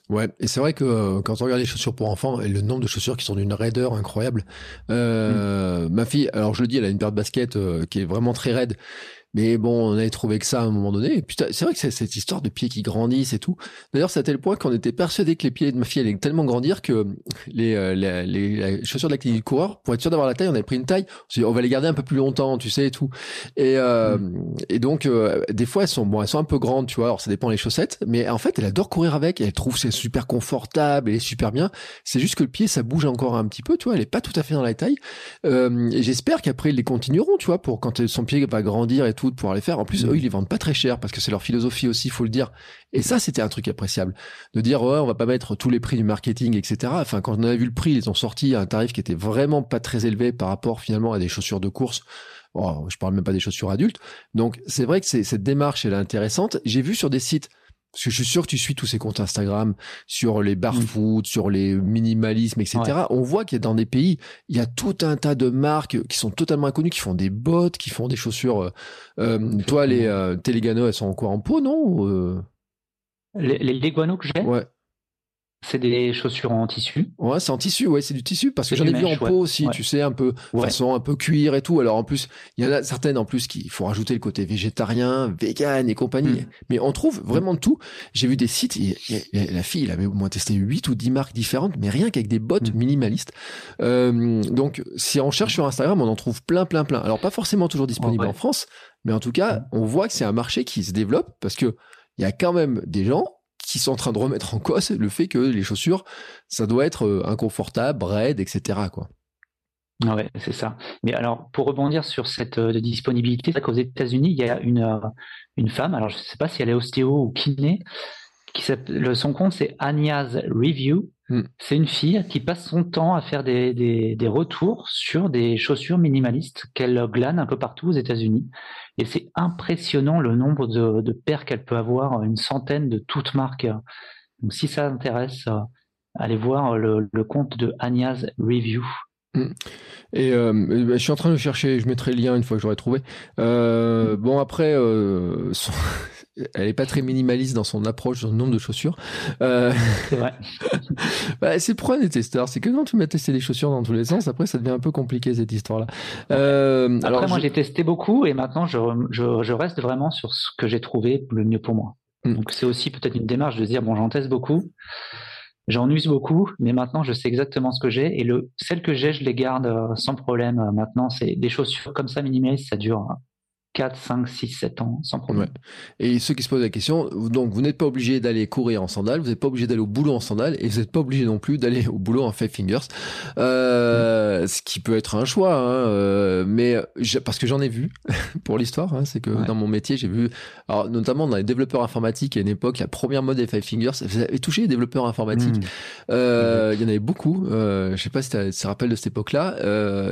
Ouais, et c'est vrai que euh, quand on regarde les chaussures pour enfants, et le nombre de chaussures qui sont d'une raideur incroyable. Euh, Ma fille, alors je le dis, elle a une paire de baskets euh, qui est vraiment très raide. Mais bon, on avait trouvé que ça à un moment donné. Et putain, c'est vrai que c'est cette histoire de pieds qui grandissent et tout. D'ailleurs, c'est à tel point qu'on était persuadé que les pieds de ma fille allaient tellement grandir que les, euh, les, les- les chaussures d'activité du coureur, pour être sûr d'avoir la taille, on avait pris une taille. On s'est dit, on va les garder un peu plus longtemps, tu sais, et tout. Et, euh, et donc, euh, des fois, elles sont, bon, elles sont un peu grandes, tu vois. Alors, ça dépend les chaussettes. Mais en fait, elle adore courir avec. Elle trouve que c'est super confortable. Elle est super bien. C'est juste que le pied, ça bouge encore un petit peu, tu vois. Elle est pas tout à fait dans la taille. Et j'espère qu'après, ils les continueront, tu vois, pour quand son pied va grandir et tout, pouvoir les faire. En plus, eux, ils les vendent pas très cher parce que c'est leur philosophie aussi, faut le dire. Et ça, c'était un truc appréciable. De dire, ouais, on va pas mettre tous les prix du marketing, etc. Enfin, quand on a vu le prix, ils ont sorti un tarif qui était vraiment pas très élevé par rapport finalement à des chaussures de course. Oh, je parle même pas des chaussures adultes. Donc, c'est vrai que c'est, cette démarche, elle est intéressante. J'ai vu sur des sites, parce que je suis sûr que tu suis tous ces comptes Instagram sur les barfoot, sur les minimalismes, etc. Ouais. On voit qu'il y a dans des pays, il y a tout un tas de marques qui sont totalement inconnues, qui font des bottes, qui font des chaussures. euh, euh, toi, les euh, Telegano, elles sont encore en peau, non euh, Les, les Leguano que j'ai, Ouais, c'est des chaussures en tissu. ouais, c'est en tissu, ouais, c'est du tissu parce que j'en ai vu en peau ouais. aussi, Ouais. tu sais, un peu Ouais. façon un peu cuir et tout. Alors en plus, il y en a certaines en plus qui faut rajouter le côté végétarien, vegan et compagnie. Mm. Mais on trouve vraiment de tout. J'ai vu des sites, il- la fille, elle avait au moins testé 8 ou 10 marques différentes, mais rien qu'avec des bottes Mm. minimalistes. Euh, donc si on cherche sur Instagram, on en trouve plein, plein, plein. Alors pas forcément toujours disponible en France, mais en tout cas, Mm. on voit que c'est un marché qui se développe parce que il y a quand même des gens qui sont en train de remettre en cause le fait que les chaussures, ça doit être euh, inconfortable, raide, etc. Quoi. Ah c'est ça. Mais alors, pour rebondir sur cette euh, disponibilité, c'est qu'aux États-Unis, il y a une, euh, femme, alors je ne sais pas si elle est ostéo ou kiné, qui son compte c'est Anya's Review. Hmm. C'est une fille qui passe son temps à faire des, des, des retours sur des chaussures minimalistes qu'elle glane un peu partout aux États-Unis. Et c'est impressionnant le nombre de, de paires qu'elle peut avoir, une centaine de toutes marques. Donc si ça intéresse, euh, allez voir le, le compte de Anya's Review. Et euh, bah, je suis en train de chercher, je mettrai le lien une fois que j'aurai trouvé. Euh, bon après, euh, son- elle est pas très minimaliste dans son approche, dans le nombre de chaussures. Euh, C'est vrai. *laughs* bah, c'est le problème des testeurs, c'est que quand tu mets tester des chaussures dans tous les sens, après ça devient un peu compliqué cette histoire-là. Euh, Après, alors moi, je- j'ai testé beaucoup et maintenant, je, je, je reste vraiment sur ce que j'ai trouvé le mieux pour moi. Mm. Donc, c'est aussi peut-être une démarche de dire, bon, j'en teste beaucoup, j'en use beaucoup, mais maintenant, je sais exactement ce que j'ai et le, celles que j'ai, je les garde euh, sans problème. Euh, Maintenant, c'est des chaussures comme ça, minimalistes, ça dure. Hein. 4, 5, 6, 7 ans sans problème. Et ceux qui se posent la question, donc vous n'êtes pas obligé d'aller courir en sandales, vous n'êtes pas obligé d'aller au boulot en sandales et vous n'êtes pas obligé non plus d'aller au boulot en five fingers, euh, ce qui peut être un choix, hein, euh, mais parce que j'en ai vu *laughs* pour l'histoire, hein, c'est que dans mon métier j'ai vu, alors notamment dans les développeurs informatiques à une époque, la première mode des five fingers, vous avez touché les développeurs informatiques, mmh. euh, il y en avait beaucoup, euh, je sais pas si tu te rappelles de cette époque-là,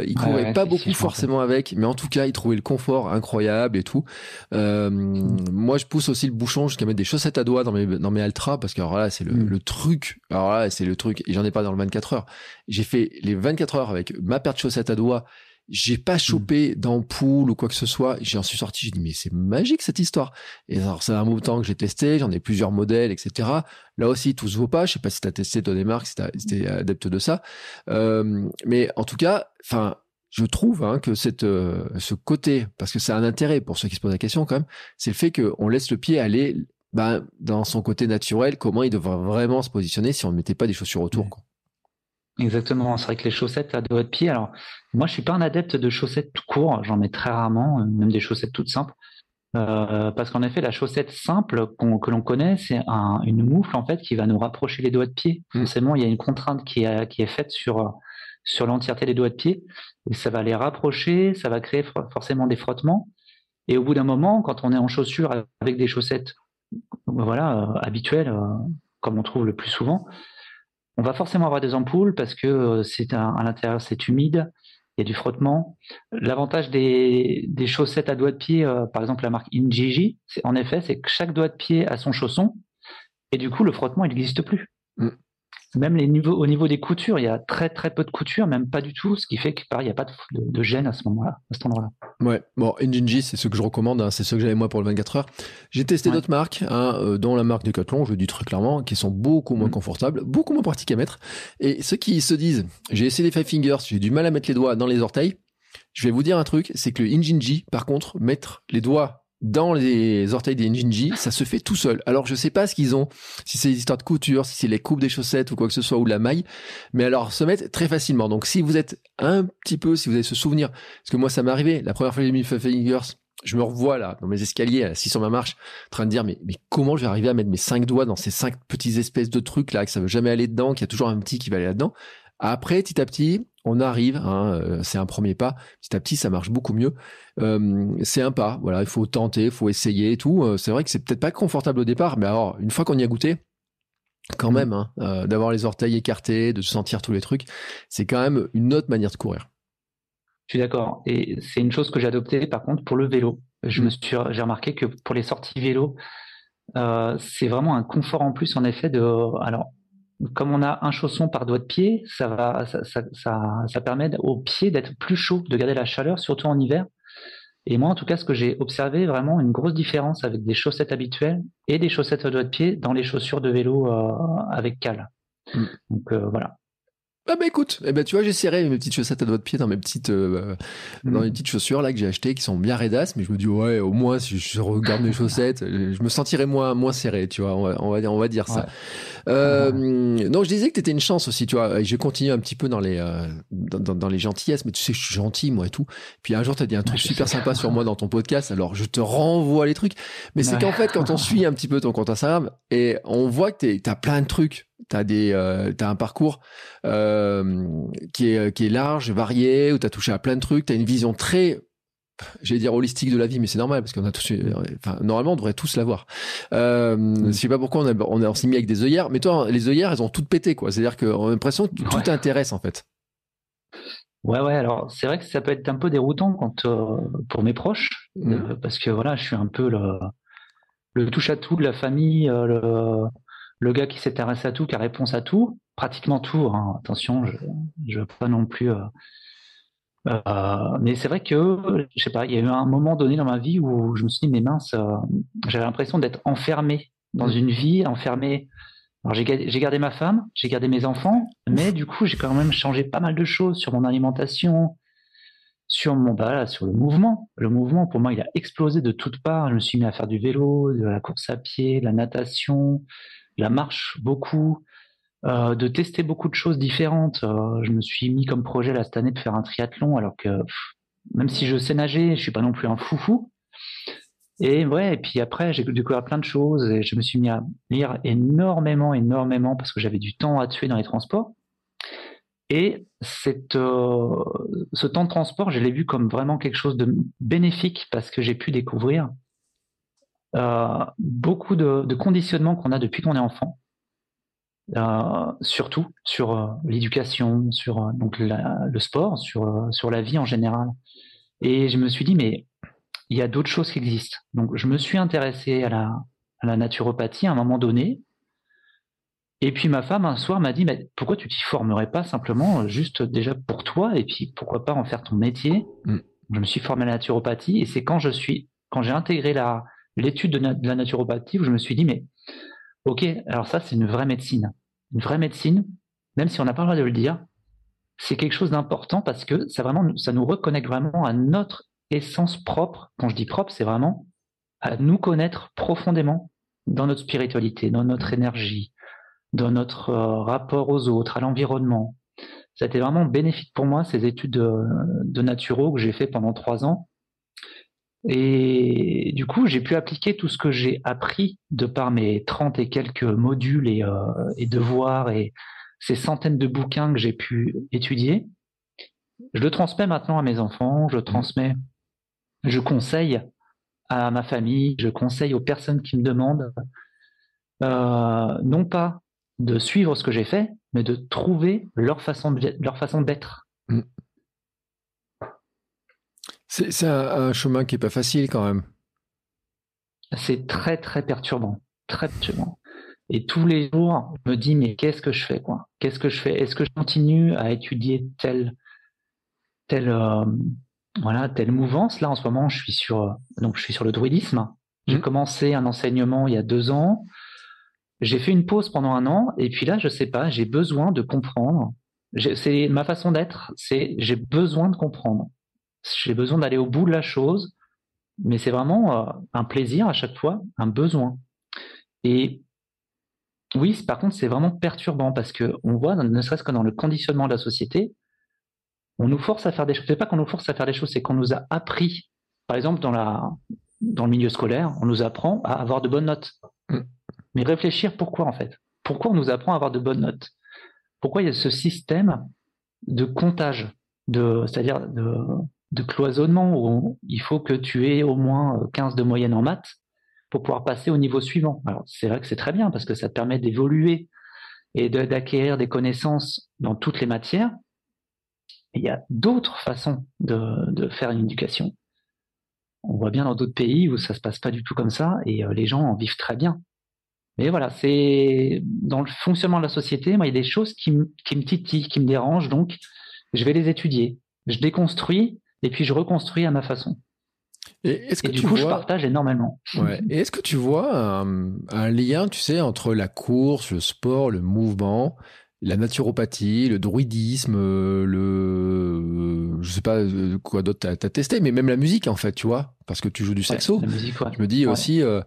ils couraient pas beaucoup forcément avec, mais en tout cas ils trouvaient le confort incroyable et tout. Euh, moi, je pousse aussi le bouchon jusqu'à mettre des chaussettes à doigts dans mes dans mes Altra parce que alors là, c'est le, mm. le, truc. Alors là, c'est le truc. Et j'en ai pas dans le 24 heures. J'ai fait les 24 heures avec ma paire de chaussettes à doigts. J'ai pas mm. chopé d'ampoule ou quoi que ce soit. J'en suis sorti. J'ai dit mais c'est magique cette histoire. Et alors c'est un moment temps que j'ai testé. J'en ai plusieurs modèles, etc. Là aussi, tout se vaut pas. Je sais pas si t'as testé ton démarque, si t'es adepte de ça. Euh, mais en tout cas, enfin je trouve hein, que cette, euh, ce côté, parce que c'est un intérêt pour ceux qui se posent la question quand même, c'est le fait qu'on laisse le pied aller ben, dans son côté naturel, comment il devrait vraiment se positionner si on ne mettait pas des chaussures autour. Quoi. Exactement, c'est vrai que les chaussettes à doigts de pied, alors moi je suis pas un adepte de chaussettes tout court, j'en mets très rarement, même des chaussettes toutes simples. Euh, parce qu'en effet, la chaussette simple que l'on connaît, c'est un, une moufle en fait qui va nous rapprocher les doigts de pied. Mmh. Forcément, il y a une contrainte qui est faite sur sur l'entièreté des doigts de pied. Ça va les rapprocher, ça va créer forcément des frottements. Et au bout d'un moment, quand on est en chaussures avec des chaussettes voilà, euh, habituelles, euh, comme on trouve le plus souvent, on va forcément avoir des ampoules parce que euh, c'est à l'intérieur c'est humide, il y a du frottement. L'avantage des, chaussettes à doigts de pied, par exemple la marque Injiji, en effet c'est que chaque doigt de pied a son chausson et du coup le frottement n'existe plus. Mm. Même les niveaux, au niveau des coutures, il y a très très peu de coutures, même pas du tout, ce qui fait que il n'y a pas de, de, gêne à ce moment-là, à cet endroit-là. Ouais, bon, Injinji, c'est ce que je recommande, hein, c'est ce que j'avais moi pour le 24 heures. J'ai testé d'autres marques, hein, euh, dont la marque Decathlon, je le dis très clairement, qui sont beaucoup moins mm. confortables, beaucoup moins pratiques à mettre. Et ceux qui se disent, j'ai essayé les Five Fingers, j'ai du mal à mettre les doigts dans les orteils, je vais vous dire un truc, c'est que le Injinji, par contre, mettre les doigts dans les orteils des Ninji, ça se fait tout seul. Alors je sais pas ce qu'ils ont, si c'est l'histoire de couture, si c'est les coupes des chaussettes ou quoi que ce soit ou la maille, mais alors se mettre très facilement. Donc si vous êtes un petit peu, si vous avez ce souvenir, parce que moi ça m'est arrivé, la première fois que j'ai mis Fingers, je me revois là dans mes escaliers assis sur ma marche, en train de dire mais mais comment je vais arriver à mettre mes cinq doigts dans ces cinq petits espèces de trucs là que ça veut jamais aller dedans, qu'il y a toujours un petit qui va aller là-dedans. Après, petit à petit, on arrive, hein, euh, c'est un premier pas. Petit à petit, ça marche beaucoup mieux. Euh, c'est un pas, voilà, il faut tenter, il faut essayer et tout. Euh, c'est vrai que c'est peut-être pas confortable au départ, mais alors, une fois qu'on y a goûté, quand même, hein, d'avoir les orteils écartés, de sentir tous les trucs, c'est quand même une autre manière de courir. Je suis d'accord. Et c'est une chose que j'ai adoptée, par contre, pour le vélo. Je me mm. suis, j'ai remarqué que pour les sorties vélo, c'est vraiment un confort en plus, en effet, de, alors, comme on a un chausson par doigt de pied, ça va, ça, ça, ça, permet au pied d'être plus chaud, de garder la chaleur, surtout en hiver. Et moi, en tout cas, ce que j'ai observé, vraiment une grosse différence avec des chaussettes habituelles et des chaussettes à doigt de pied dans les chaussures de vélo euh, avec cale. Mm. Donc euh, voilà. Ah bah écoute, eh ben tu vois, j'essaierai mes petites chaussettes à doigts de pied dans mes petites euh, dans les petites chaussures là que j'ai achetées qui sont bien raidasses, mais je me dis ouais, au moins si je regarde mes *laughs* chaussettes, je me sentirais moins moins serré, tu vois, on va on va dire, on va dire ça. Euh, non, je disais que t'étais une chance aussi, tu vois. Et je continue un petit peu dans les euh, dans, dans, les gentillesses, mais tu sais, je suis gentil moi et tout. Puis un jour, t'as dit un truc super sympa sur moi dans ton podcast, alors je te renvoie les trucs. Mais c'est qu'en fait, quand on suit un petit peu ton compte Instagram et on voit que t'as plein de trucs t'as des euh, t'as un parcours euh, qui est qui est large varié où t'as touché à plein de trucs t'as une vision très j'allais dire holistique de la vie mais c'est normal parce qu'on a tous enfin normalement on devrait tous l'avoir euh, mm. je sais pas pourquoi on a on, a, s'est mis avec des œillères mais toi les œillères elles ont toutes pété quoi c'est à dire qu'on a l'impression que tout t'intéresse en fait Ouais, ouais. Alors, c'est vrai que ça peut être un peu déroutant quand euh, pour mes proches, mm. euh, parce que voilà, je suis un peu le, le touche à tout de la famille, le, le gars qui s'intéresse à tout, qui a réponse à tout, pratiquement tout. Hein. Attention, je ne veux pas non plus. Euh, euh, mais c'est vrai que, je sais pas, il y a eu un moment donné dans ma vie où je me suis dit, mais mince, euh, j'avais l'impression d'être enfermé dans une vie, enfermé. Alors j'ai gardé ma femme, j'ai gardé mes enfants, mais du coup j'ai quand même changé pas mal de choses sur mon alimentation, sur mon bah, sur le mouvement. Le mouvement pour moi il a explosé de toutes parts. Je me suis mis à faire du vélo, de la course à pied, de la natation, la marche beaucoup, euh, de tester beaucoup de choses différentes. Euh, je me suis mis comme projet là cette année de faire un triathlon, alors que même si je sais nager, je suis pas non plus un foufou. Et ouais, et puis après, j'ai découvert plein de choses et je me suis mis à lire énormément, énormément parce que j'avais du temps à tuer dans les transports. Et cette, euh, ce temps de transport, je l'ai vu comme vraiment quelque chose de bénéfique parce que j'ai pu découvrir euh, beaucoup de, de conditionnements qu'on a depuis qu'on est enfant, euh, surtout sur euh, l'éducation, sur donc la, le sport, sur, sur la vie en général. Et je me suis dit, mais il y a d'autres choses qui existent. Donc je me suis intéressé à la, à la naturopathie à un moment donné et puis ma femme un soir m'a dit mais pourquoi tu t'y formerais pas simplement juste déjà pour toi et puis pourquoi pas en faire ton métier? Mm. Je me suis formé à la naturopathie et c'est quand je suis quand j'ai intégré la l'étude de, la naturopathie où je me suis dit mais ok alors ça c'est une vraie médecine une vraie médecine même si on n'a pas le droit de le dire c'est quelque chose d'important parce que ça vraiment ça nous reconnecte vraiment à notre essence propre quand je dis propre c'est vraiment à nous connaître profondément dans notre spiritualité dans notre énergie dans notre euh, rapport aux autres, à l'environnement. Été vraiment bénéfique pour moi, ces études de, de naturo que j'ai fait pendant trois ans. Et du coup, j'ai pu appliquer tout ce que j'ai appris de par mes trente et quelques modules et, euh, et devoirs et ces centaines de bouquins que j'ai pu étudier. Je le transmets maintenant à mes enfants, je transmets, je conseille à ma famille, je conseille aux personnes qui me demandent, euh, non pas de suivre ce que j'ai fait, mais de trouver leur façon leur façon d'être. C'est un, chemin qui est pas facile quand même. C'est très très perturbant, très perturbant. Et tous les jours, je me dis mais qu'est-ce que je fais quoi? Qu'est-ce que je fais? Est-ce que je continue à étudier telle telle euh, voilà telle mouvance? Là en ce moment, je suis sur donc je suis sur le druidisme. J'ai mm. commencé un enseignement il y a deux ans. J'ai fait une pause pendant un an et puis là, je sais pas, j'ai besoin de comprendre. C'est ma façon d'être, c'est j'ai besoin de comprendre. J'ai besoin d'aller au bout de la chose, mais c'est vraiment euh, un plaisir à chaque fois, un besoin. Et oui, par contre, c'est vraiment perturbant parce que on voit, ne serait-ce que dans le conditionnement de la société, on nous force à faire des choses. C'est pas qu'on nous force à faire des choses, c'est qu'on nous a appris. Par exemple, dans la dans le milieu scolaire, on nous apprend à avoir de bonnes notes. Mais réfléchir pourquoi en fait? Pourquoi on nous apprend à avoir de bonnes notes? Pourquoi il y a ce système de comptage, de, c'est-à-dire de, cloisonnement où il faut que tu aies au moins 15 de moyenne en maths pour pouvoir passer au niveau suivant. Alors c'est vrai que c'est très bien parce que ça te permet d'évoluer et d'acquérir des connaissances dans toutes les matières. il y a d'autres façons de, de, faire une éducation. On voit bien dans d'autres pays où ça se passe pas du tout comme ça et euh, les gens en vivent très bien. Mais voilà, c'est dans le fonctionnement de la société, il y a des choses qui me titillent, qui me dérangent, donc je vais les étudier. Je déconstruis et puis je reconstruis à ma façon. Et, est-ce que du coup, je partage énormément. Ouais. Et est-ce que tu vois un, un, lien, tu sais, entre la course, le sport, le mouvement, la naturopathie, le druidisme, le, je sais pas euh, quoi d'autre t'as as testé, mais même la musique en fait, tu vois, parce que tu joues du saxo. la musique, Je me dis aussi. Euh,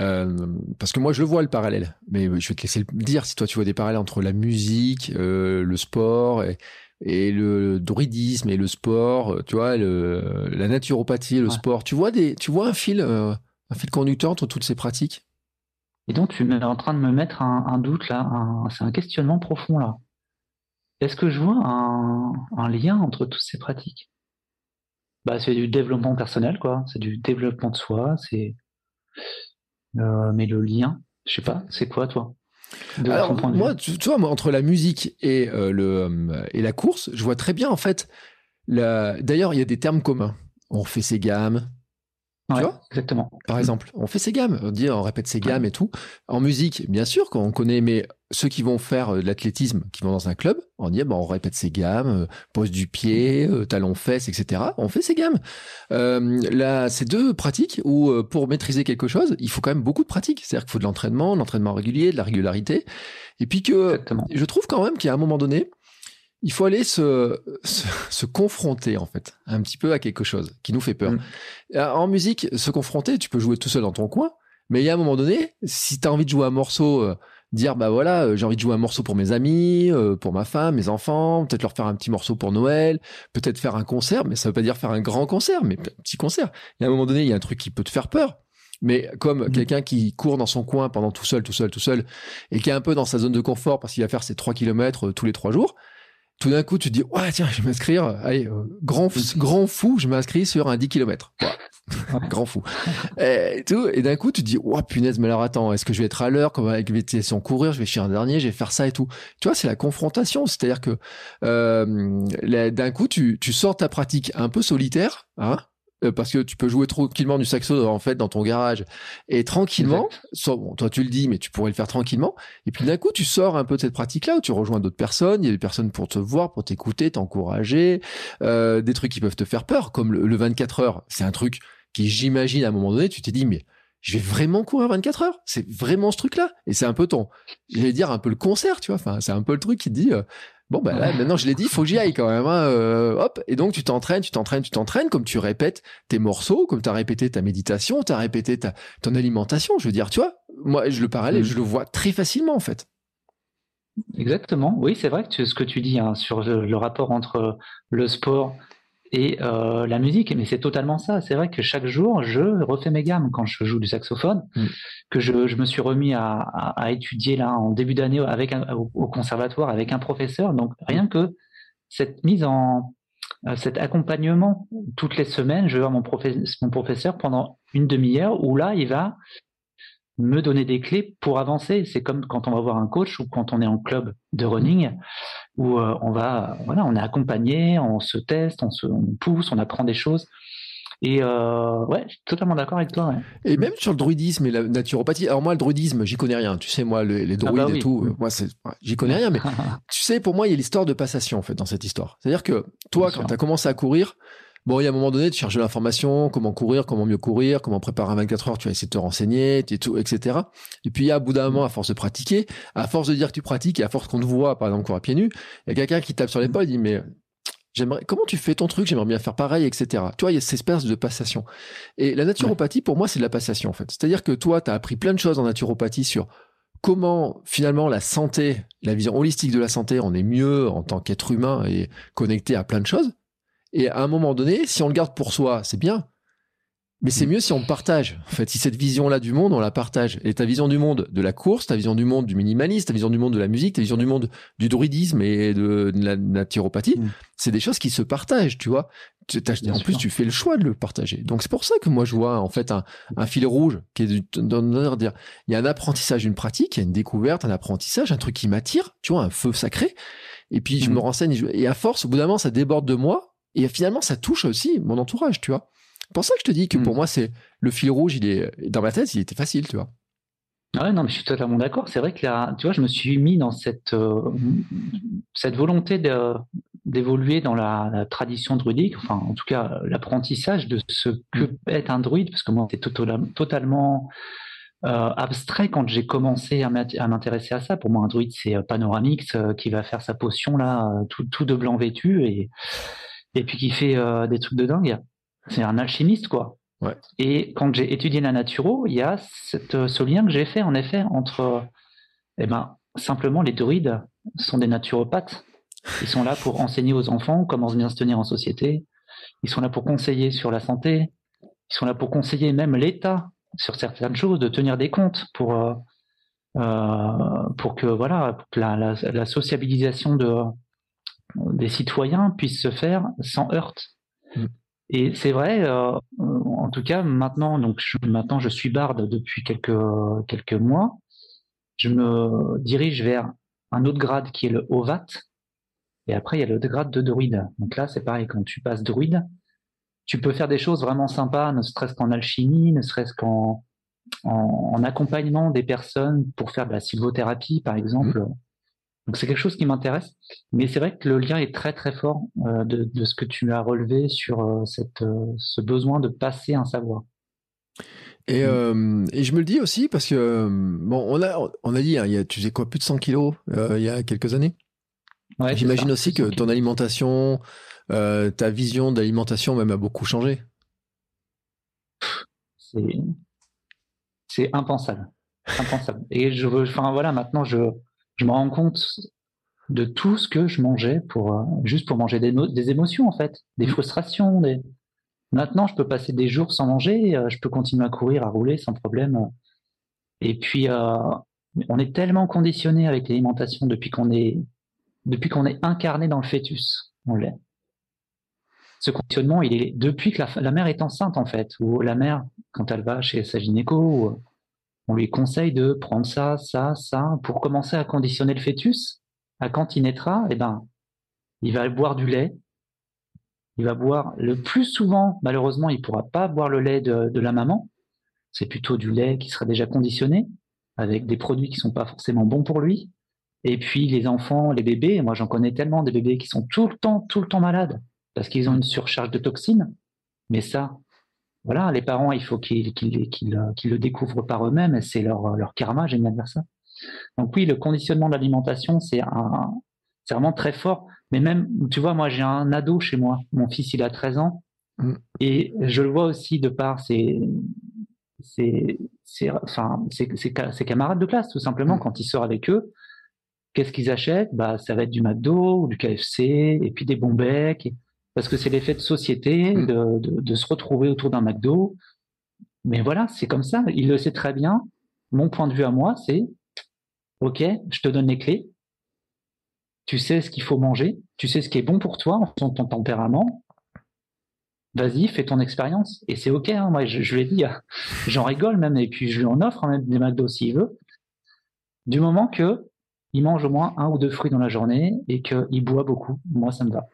euh, parce que moi, je le vois le parallèle, mais je vais te laisser le dire si toi tu vois des parallèles entre la musique, euh, le sport et, et, le druidisme et le sport, euh, tu vois, le, la naturopathie, le sport. Tu vois des, tu vois un fil, euh, un fil conducteur entre toutes ces pratiques? Et donc, tu es en train de me mettre un, un doute là, c'est un questionnement profond là. Est-ce que je vois un, un lien entre toutes ces pratiques? Bah, c'est du développement personnel, quoi. C'est du développement de soi. C'est euh, mais le lien, je sais pas, c'est quoi toi? Alors, moi, tu, vois, moi, entre la musique et, euh, le, euh, et la course, je vois très bien, en fait, la... d'ailleurs, il y a des termes communs. On fait ses gammes, tu vois? Exactement. Par exemple, on fait ses gammes, on dit, on répète ses gammes et tout. En musique, bien sûr, quand on connaît, mais ceux qui vont faire de l'athlétisme, qui vont dans un club, on dit, bah, on répète ses gammes, pose du pied, talon fesse, etc. On fait ses gammes. Euh, là, c'est deux pratiques où, pour maîtriser quelque chose, il faut quand même beaucoup de pratique. C'est-à-dire qu'il faut de l'entraînement, l'entraînement régulier, de la régularité. Et puis que, je trouve quand même qu'à un moment donné, il faut aller se, *laughs* se, confronter en fait un petit peu à quelque chose qui nous fait peur. Mm. Euh, en musique, se confronter, tu peux jouer tout seul dans ton coin, mais il y a un moment donné, si tu as envie de jouer un morceau, euh, dire bah voilà, euh, j'ai envie de jouer un morceau pour mes amis, pour ma femme, mes enfants, peut-être leur faire un petit morceau pour Noël, peut-être faire un concert, mais ça veut pas dire faire un grand concert, mais un petit concert. Il y a un moment donné, il y a un truc qui peut te faire peur. Mais comme quelqu'un qui court dans son coin pendant tout seul, tout seul, tout seul, et qui est un peu dans sa zone de confort parce qu'il va faire ses 3 km tous les 3 jours, tout d'un coup, tu te dis, ouais, tiens, je vais m'inscrire, allez, euh, grand, grand fou, je m'inscris sur un 10 km. *laughs* grand fou. Et, tout, et d'un coup, tu te dis, ouais, punaise, mais alors attends, est-ce que je vais être à l'heure, comme avec VTC courir, je vais finir un dernier, je vais faire ça et tout. Tu vois, c'est la confrontation. C'est-à-dire que, euh, d'un coup, tu, tu sors ta pratique un peu solitaire, hein, parce que tu peux jouer tranquillement du saxo en fait dans ton garage. Et tranquillement bon, toi tu le dis mais tu pourrais le faire tranquillement. Et puis d'un coup tu sors un peu de cette pratique là où tu rejoins d'autres personnes. Il y a des personnes pour te voir pour t'écouter t'encourager. Euh, des trucs qui peuvent te faire peur comme le, 24 heures. C'est un truc qui j'imagine à un moment donné tu t'es dit mais je vais vraiment courir 24 heures? C'est vraiment ce truc là et c'est un peu ton j'allais dire un peu le concert tu vois. Enfin c'est un peu le truc qui te dit euh, Bon, ben là, maintenant je l'ai dit, il faut que j'y aille quand même. Hein, euh, hop, et donc tu t'entraînes, tu t'entraînes, tu t'entraînes, comme tu répètes tes morceaux, comme tu as répété ta méditation, tu as répété ta, ton alimentation. Je veux dire, tu vois, moi, je le parallèle, mm. je le vois très facilement en fait. Exactement, oui, c'est vrai que ce que tu dis hein, sur le, rapport entre le sport et euh, la musique. Mais c'est totalement ça. C'est vrai que chaque jour, je refais mes gammes quand je joue du saxophone, mm. que je, je, me suis remis à, à, étudier là en début d'année avec au, conservatoire avec un professeur. Donc rien que cette mise en euh, cet accompagnement toutes les semaines, je vais voir mon, mon professeur pendant une demi-heure où là, il va me donner des clés pour avancer. C'est comme quand on va voir un coach ou quand on est en club de running où euh, on va, voilà, on est accompagné, on se teste, on se pousse, on apprend des choses. Et euh, ouais, je suis totalement d'accord avec toi. Et même sur le druidisme et la naturopathie. Alors moi, le druidisme, j'y connais rien. Tu sais, moi, les, ah druides bah et tout, euh, moi, c'est, j'y connais rien. Mais *laughs* tu sais, pour moi, il y a l'histoire de passation en fait dans cette histoire. C'est-à-dire que toi, quand tu as commencé à courir, Bon, il y a un moment donné, tu cherches l'information, comment courir, comment mieux courir, comment préparer un 24 heures, tu vas essayer de te renseigner, et tout, etc. Et puis, à bout d'un moment, à force de pratiquer, à force de dire que tu pratiques et à force qu'on te voit, par exemple, courir à pieds nus, il y a quelqu'un qui tape sur l'épaule et dit, mais j'aimerais, comment tu fais ton truc, j'aimerais bien faire pareil, etc. Tu vois, il y a cette espèce de passation. Et la naturopathie, pour moi, c'est de la passation, en fait. C'est-à-dire que toi, tu as appris plein de choses en naturopathie sur comment finalement la santé, la vision holistique de la santé, on est mieux en tant qu'être humain et connecté à plein de choses. Et à un moment donné, si on le garde pour soi, c'est bien. Mais c'est mm. mieux si on partage. En fait, si cette vision-là du monde, on la partage. Et ta vision du monde de la course, ta vision du monde du minimalisme, ta vision du monde de la musique, ta vision du monde du druidisme et de, la naturopathie, mm. c'est des choses qui se partagent, tu vois. En plus, tu fais le choix de le partager. Donc c'est pour ça que moi je vois en fait un, fil rouge qui est de dire il y a un apprentissage, une pratique, il y a une découverte, un apprentissage, un truc qui m'attire, tu vois, un feu sacré. Et puis je mm. me renseigne et à force, au bout d'un moment, ça déborde de moi et finalement, ça touche aussi mon entourage, tu vois. C'est pour ça que je te dis que pour hmm. moi, c'est le fil rouge, il est dans ma tête, il était facile, tu vois. Ouais, non, mais je suis totalement d'accord. C'est vrai que là, tu vois, je me suis mis dans cette, euh, cette volonté d'évoluer dans la, tradition druidique, enfin, en tout cas, l'apprentissage de ce que hmm. est un druide, parce que moi, c'était totalement euh, abstrait quand j'ai commencé à m'intéresser à ça. Pour moi, un druide, c'est Panoramix euh, qui va faire sa potion là, tout, tout de blanc vêtu et et puis qui fait euh, des trucs de dingue. C'est un alchimiste, quoi. Ouais. Et quand j'ai étudié la naturo, il y a cette, ce lien que j'ai fait, en effet, entre, eh ben, simplement, les druides sont des naturopathes. Ils sont là pour enseigner aux enfants comment bien se tenir en société. Ils sont là pour conseiller sur la santé. Ils sont là pour conseiller même l'État sur certaines choses, de tenir des comptes pour, euh, euh pour que voilà, la, la, la sociabilisation de, des citoyens puissent se faire sans heurte. Mm. Et c'est vrai, euh, en tout cas maintenant, donc je, maintenant je suis barde depuis quelques quelques mois. Je me dirige vers un autre grade qui est le Ovat, et après il y a le grade de druide. Donc là c'est pareil, quand tu passes druide, tu peux faire des choses vraiment sympas, ne serait-ce qu'en alchimie, ne serait-ce qu'en en, accompagnement des personnes pour faire de la sylvothérapie par exemple. Mm. Donc c'est quelque chose qui m'intéresse, mais c'est vrai que le lien est très très fort euh, de, de, ce que tu as relevé sur euh, cette, euh, ce besoin de passer un savoir. Et, et, je me le dis aussi parce que bon, on a on a dit, hein, il y a, tu faisais quoi, plus de 100 kilos il y a quelques années? Ouais, J'imagine aussi que ton alimentation, ta vision d'alimentation même a beaucoup changé. C'est c'est impensable, impensable. Et je veux, enfin voilà, maintenant je je me rends compte de tout ce que je mangeais pour euh, juste pour manger des, des émotions en fait, des mmh. frustrations, des Maintenant, je peux passer des jours sans manger, je peux continuer à courir, à rouler sans problème. Et puis, on est tellement conditionné avec l'alimentation depuis qu'on est depuis qu'on est incarné dans le fœtus. On l'est. Ce conditionnement, il est depuis que la, mère est enceinte en fait, ou la mère quand elle va chez sa gynéco, on lui conseille de prendre ça, ça, ça pour commencer à conditionner le fœtus. À quand il naîtra, eh ben, il va boire du lait. Il va boire le plus souvent, malheureusement, il pourra pas boire le lait de, de la maman. C'est plutôt du lait qui sera déjà conditionné avec des produits qui sont pas forcément bons pour lui. Et puis les enfants, les bébés, moi j'en connais tellement des bébés qui sont tout le temps, tout le temps malades parce qu'ils ont une surcharge de toxines. Mais ça, voilà, les parents, il faut qu'ils le découvrent par eux-mêmes. C'est leur, leur karma, j'aime bien dire ça. Donc oui, le conditionnement de l'alimentation, c'est vraiment très fort. Mais même, tu vois, moi j'ai un ado chez moi. Mon fils, il a 13 ans. Mm. Et je le vois aussi de par ses, ses, enfin, ses, camarades de classe, tout simplement, mm. quand il sort avec eux. Qu'est-ce qu'ils achètent? Bah, Ça va être du McDo ou du KFC, et puis des bons becs, parce que c'est l'effet de société mm. de, de, se retrouver autour d'un McDo. Mais voilà, c'est comme ça. Il le sait très bien. Mon point de vue à moi, c'est OK, je te donne les clés. Tu sais ce qu'il faut manger. Tu sais ce qui est bon pour toi en fonction de ton tempérament vas-y, fais ton expérience. Et c'est OK, hein, moi je, je lui ai dit, j'en rigole même, et puis je lui en offre même des McDo s'il veut. Du moment que il mange au moins un ou deux fruits dans la journée et qu'il boit beaucoup, moi ça me va.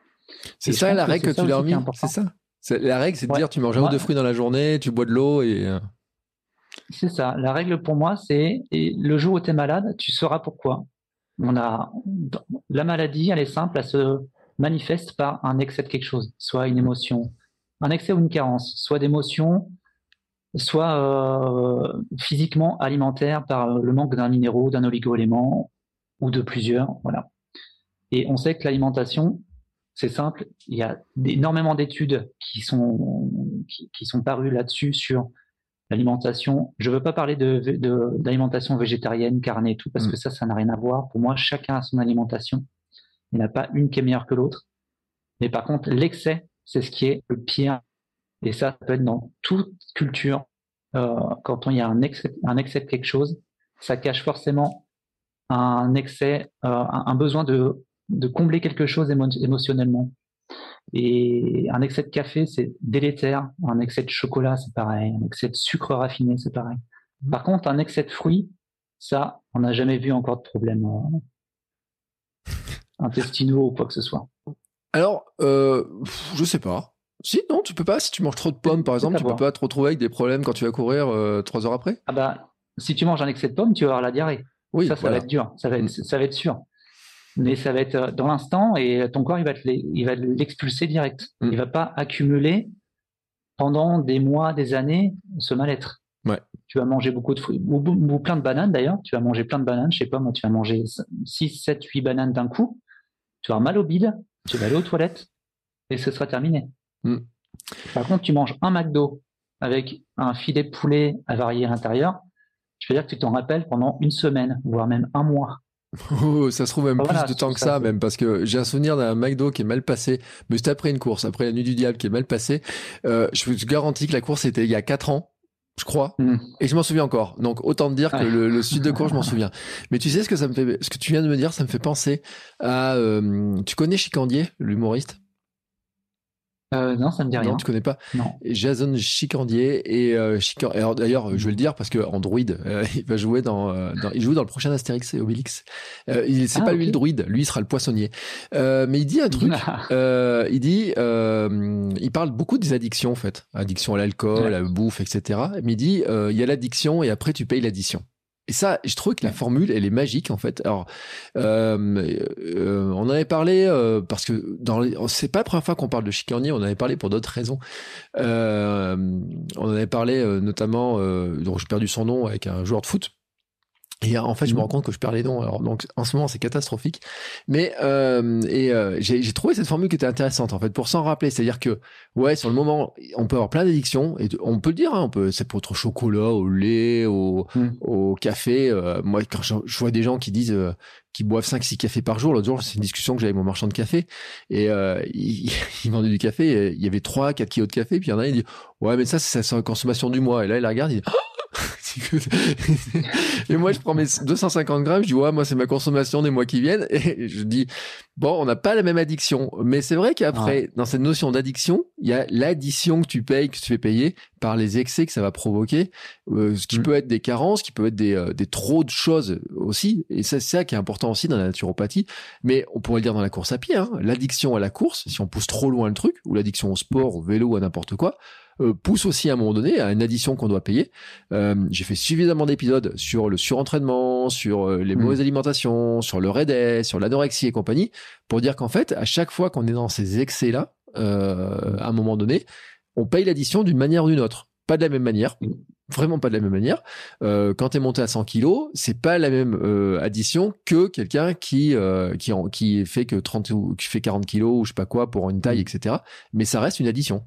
C'est ça la règle que, tu leur mis C'est ça La règle, c'est de dire tu manges un ou deux fruits dans la journée, tu bois de l'eau et. Euh. C'est ça. La règle pour moi, c'est le jour où tu es malade, tu sauras pourquoi. On a la maladie, elle est simple, elle se manifeste par un excès de quelque chose, soit une émotion, un excès ou une carence, soit d'émotion, soit euh, physiquement alimentaire par le manque d'un minéraux, d'un oligo-élément ou de plusieurs. Voilà. Et on sait que l'alimentation, c'est simple. Il y a énormément d'études qui sont qui, sont parues là-dessus sur l'alimentation. Je veux pas parler de d'alimentation végétarienne, carnée et tout, parce mm. que ça, ça n'a rien à voir. Pour moi, chacun a son alimentation. Il n'y en a pas une qui est meilleure que l'autre. Mais par contre, l'excès c'est ce qui est le pire. Et ça, peut être dans toute culture. Euh, quand il y a un excès, un excès de quelque chose, ça cache forcément un excès, euh, un, besoin de, de combler quelque chose émotionnellement. Et un excès de café, c'est délétère. Un excès de chocolat, c'est pareil. Un excès de sucre raffiné, c'est pareil. Mmh. Par contre, un excès de fruits, ça, on n'a jamais vu encore de problème euh, intestinaux ou quoi que ce soit. Alors, euh, je sais pas. Si, non, tu peux pas. Si tu manges trop de pommes, par exemple, tu peux pas te retrouver avec des problèmes quand tu vas courir euh, trois heures après. Ah bah, si tu manges un excès de pommes, tu vas avoir la diarrhée. Oui, ça, ça va être dur. Ça va être, ça va être sûr. Mais ça va être euh, dans l'instant et ton corps, il va il va l'expulser direct. Mm. Il va pas accumuler pendant des mois, des années ce mal-être. Ouais. Tu vas manger beaucoup de fruits ou, plein de bananes d'ailleurs. Tu vas manger plein de bananes. Je sais pas moi, tu vas manger 6, 7, 8 bananes d'un coup. Tu vas avoir mal au bide tu vas aller aux toilettes et ce sera terminé. Mm. Par contre, tu manges un McDo avec un filet de poulet avarié à l'intérieur, je veux dire que tu t'en rappelles pendant une semaine, voire même un mois. Oh, ça se trouve même plus de temps que ça, même parce que j'ai un souvenir d'un McDo qui est mal passé, mais c'était après une course, après la nuit du diable qui est mal passée. Euh, je vous garantis que la course était il y a quatre ans je crois. Hmm. Et je m'en souviens encore. Donc autant te dire que le, sud de cours, je m'en *laughs* souviens. Mais tu sais ce que ça me fait, ce que tu viens de me dire, ça me fait penser à. Euh, tu connais Chicandier, l'humoriste? Euh, non, ça me dit rien. Non, tu connais pas. Non. Jason Chicandier et, euh, Alors d'ailleurs, je vais le dire parce que Android, euh, *laughs* il va jouer dans, euh, dans, il joue dans le prochain Astérix et Obélix. Euh, il c'est ah, pas lui le druide, lui il sera le poissonnier. mais il dit un truc. *laughs* il dit, il parle beaucoup des addictions en fait, addiction à l'alcool, à la bouffe, etc. Mais il dit, il y a l'addiction et après tu payes l'addition. Et ça, je trouve que la formule, elle est magique en fait. Alors, euh, euh, on avait parlé euh, parce que c'est pas la première fois qu'on parle de Chicornier, on en avait parlé pour d'autres raisons. on en avait parlé notamment, dont j'ai perdu son nom, avec un joueur de foot Et en fait, je me Mhm. rends compte que je perds les dons. Alors, donc, en ce moment, c'est catastrophique. Mais euh, et euh, j'ai trouvé cette formule qui était intéressante en fait pour s'en rappeler. C'est-à-dire que ouais, sur le moment, on peut avoir plein d'addictions et on peut le dire. Hein, on peut, c'est pour être au chocolat, au lait, au, Mhm. au café. Euh, moi, quand je, je vois des gens qui disent euh, qui boivent 5-6 cafés par jour. L'autre jour, c'est une discussion que j'avais avec mon marchand de café et euh, *laughs* il, il vendait du café. Et il y avait 3-4 kilos de café. Puis il y en a un, il dit ouais, mais ça, c'est sa consommation du mois. Et là, il la regarde, il dit *laughs* et moi, je prends mes 250 grammes, je dis, ouais, moi, c'est ma consommation des mois qui viennent. Et je dis, bon, on n'a pas la même addiction. Mais c'est vrai qu'après, dans cette notion d'addiction, il y a l'addition que tu payes, que tu fais payer par les excès que ça va provoquer, euh, ce qui Mm. peut être des carences, qui peut être des, euh, des trop de choses aussi. Et ça, c'est ça qui est important aussi dans la naturopathie. Mais on pourrait le dire dans la course à pied, hein. l'addiction à la course, si on pousse trop loin le truc, ou l'addiction au sport, au vélo, à n'importe quoi, euh, pousse aussi à un moment donné à une addition qu'on doit payer. Euh, j'ai fait suffisamment d'épisodes sur le surentraînement, sur euh, les Mm. mauvaises alimentations, sur le raid, sur l'anorexie et compagnie, pour dire qu'en fait, à chaque fois qu'on est dans ces excès-là, euh, à un moment donné, on paye l'addition d'une manière ou d'une autre. Pas de la même manière, Mm. vraiment pas de la même manière. Euh, quand tu es monté à 100 kilos, c'est pas la même euh, addition que quelqu'un qui euh, qui en- qui fait que 30 ou qui fait 40 kilos ou je sais pas quoi pour une taille, Mm. etc. Mais ça reste une addition.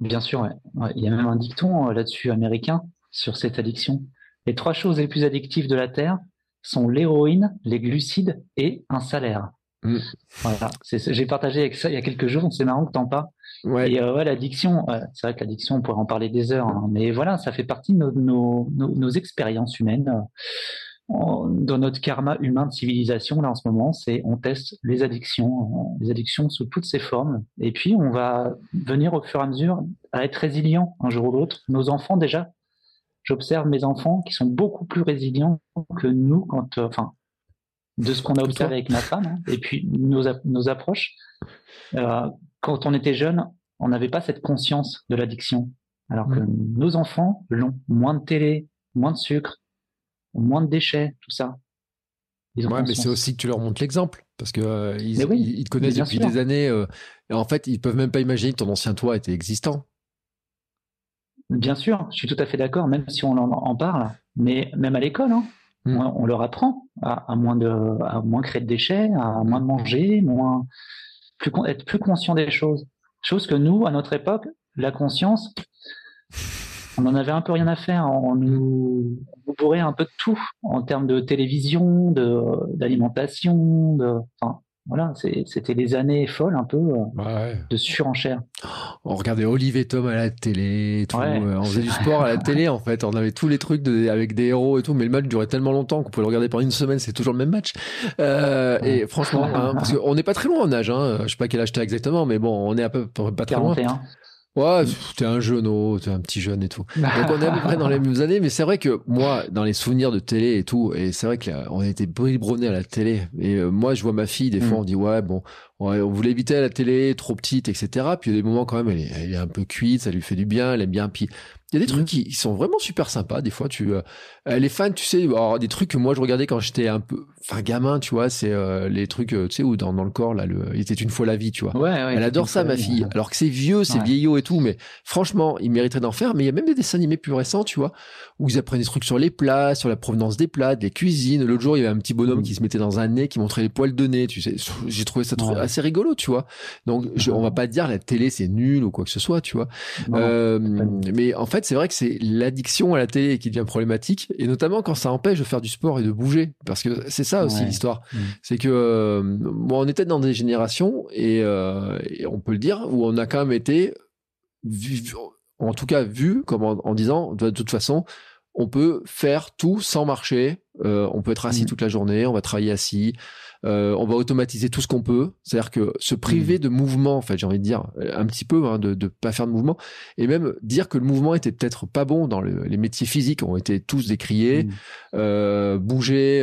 Bien sûr, ouais. Ouais, Il y a même un dicton euh, là-dessus américain sur cette addiction. Les trois choses les plus addictives de la Terre sont l'héroïne, les glucides et un salaire. Mm. Voilà. J'ai partagé avec ça il y a quelques jours. C'est marrant que t'en parles. Ouais. Et euh, ouais, l'addiction, ouais, c'est vrai que l'addiction, on pourrait en parler des heures, hein, mais voilà, ça fait partie de nos, nos, nos, nos expériences humaines. Dans notre karma humain de civilisation, là en ce moment, c'est on teste les addictions, les addictions sous toutes ces formes, et puis on va venir au fur et à mesure à être résilient un jour ou l'autre. Nos enfants déjà, j'observe mes enfants qui sont beaucoup plus résilients que nous quand, euh, enfin, de ce qu'on a observé avec ma femme, hein, et puis nos, ap- nos approches. Euh, quand on était jeune, on n'avait pas cette conscience de l'addiction. Alors que nos enfants l'ont. Moins de télé, moins de sucre, moins de déchets, tout ça. Ils Ouais, mais c'est aussi que tu leur montres l'exemple parce que euh, ils, oui, ils- ils te connaissent depuis sûr. des années. euh, et en fait, ils peuvent même pas imaginer que ton ancien toi était existant. Bien sûr, je suis tout à fait d'accord, même si on en, en parle. Mais même à l'école, hein, Mm. on, on leur apprend à, à moins de, à moins créer de déchets, à moins de manger, moins, plus, être plus conscient des choses. Chose que nous, à notre époque, la conscience, on en avait un peu rien à faire. On nous, on nous bourrait un peu de tout en termes de télévision, de d'alimentation, de, enfin, voilà, c'était des années folles un peu euh, Ouais. de surenchère. On regardait Olive et Tom à la télé, et tout. Ouais. euh, on faisait du sport à la télé en fait. On avait tous les trucs de- avec des héros et tout, mais le match durait tellement longtemps qu'on pouvait le regarder pendant une semaine. C'est toujours le même match. Euh, et franchement, hein, parce qu'on n'est pas très loin en âge. Hein, je sais pas quel âge t'as exactement, mais bon, on est à peu près pas très loin. 41. Ouais, t'es un jeune, oh, t'es un petit jeune et tout. Donc on est à peu près dans les mêmes années, mais c'est vrai que moi, dans les souvenirs de télé et tout, et c'est vrai qu'on a été biberonnés à la télé. Et euh, moi, je vois ma fille, des fois, Mm. on dit ouais, bon, ouais, on voulait éviter la télé, trop petite, etc. Puis il y a des moments quand même, elle est, elle est un peu cuite, ça lui fait du bien, elle aime bien. Puis il y a des trucs qui, sont vraiment super sympas. Des fois, tu, euh, elle est fan, tu sais, alors, des trucs que moi je regardais quand j'étais un peu, enfin gamin, tu vois, c'est euh, les trucs, euh, tu sais, où dans, dans le corps là, le, il était une fois la vie, tu vois. Ouais, ouais, Elle adore ça, ma fille. Alors que c'est vieux, c'est vieillot et tout, mais franchement, il mériterait d'en faire. Mais il y a même des dessins animés plus récents, tu vois, où ils apprennent des trucs sur les plats, sur la provenance des plats, des cuisines. L'autre jour, il y avait un petit bonhomme Mm. qui se mettait dans un nez, qui montrait les poils de nez, tu sais. J'ai trouvé ça trop- Ouais. assez rigolo, tu vois. Donc, je, on va pas dire la télé c'est nul ou quoi que ce soit, tu vois. Euh, mais en fait, c'est vrai que c'est l'addiction à la télé qui devient problématique, et notamment quand ça empêche de faire du sport et de bouger, parce que c'est ça aussi Ouais. l'histoire. Mm. C'est que euh, bon, on était dans des générations et, euh, et on peut le dire où on a quand même été, en tout cas vu comme en, en disant de toute façon, on peut faire tout sans marcher. Euh, on peut être assis Mm. toute la journée, on va travailler assis, euh, on va automatiser tout ce qu'on peut. C'est-à-dire que se priver Mm. de mouvement, en fait, j'ai envie de dire un petit peu, hein, de ne pas faire de mouvement, et même dire que le mouvement était peut-être pas bon dans le- les métiers physiques ont été tous décriés. Mm. Euh, bouger,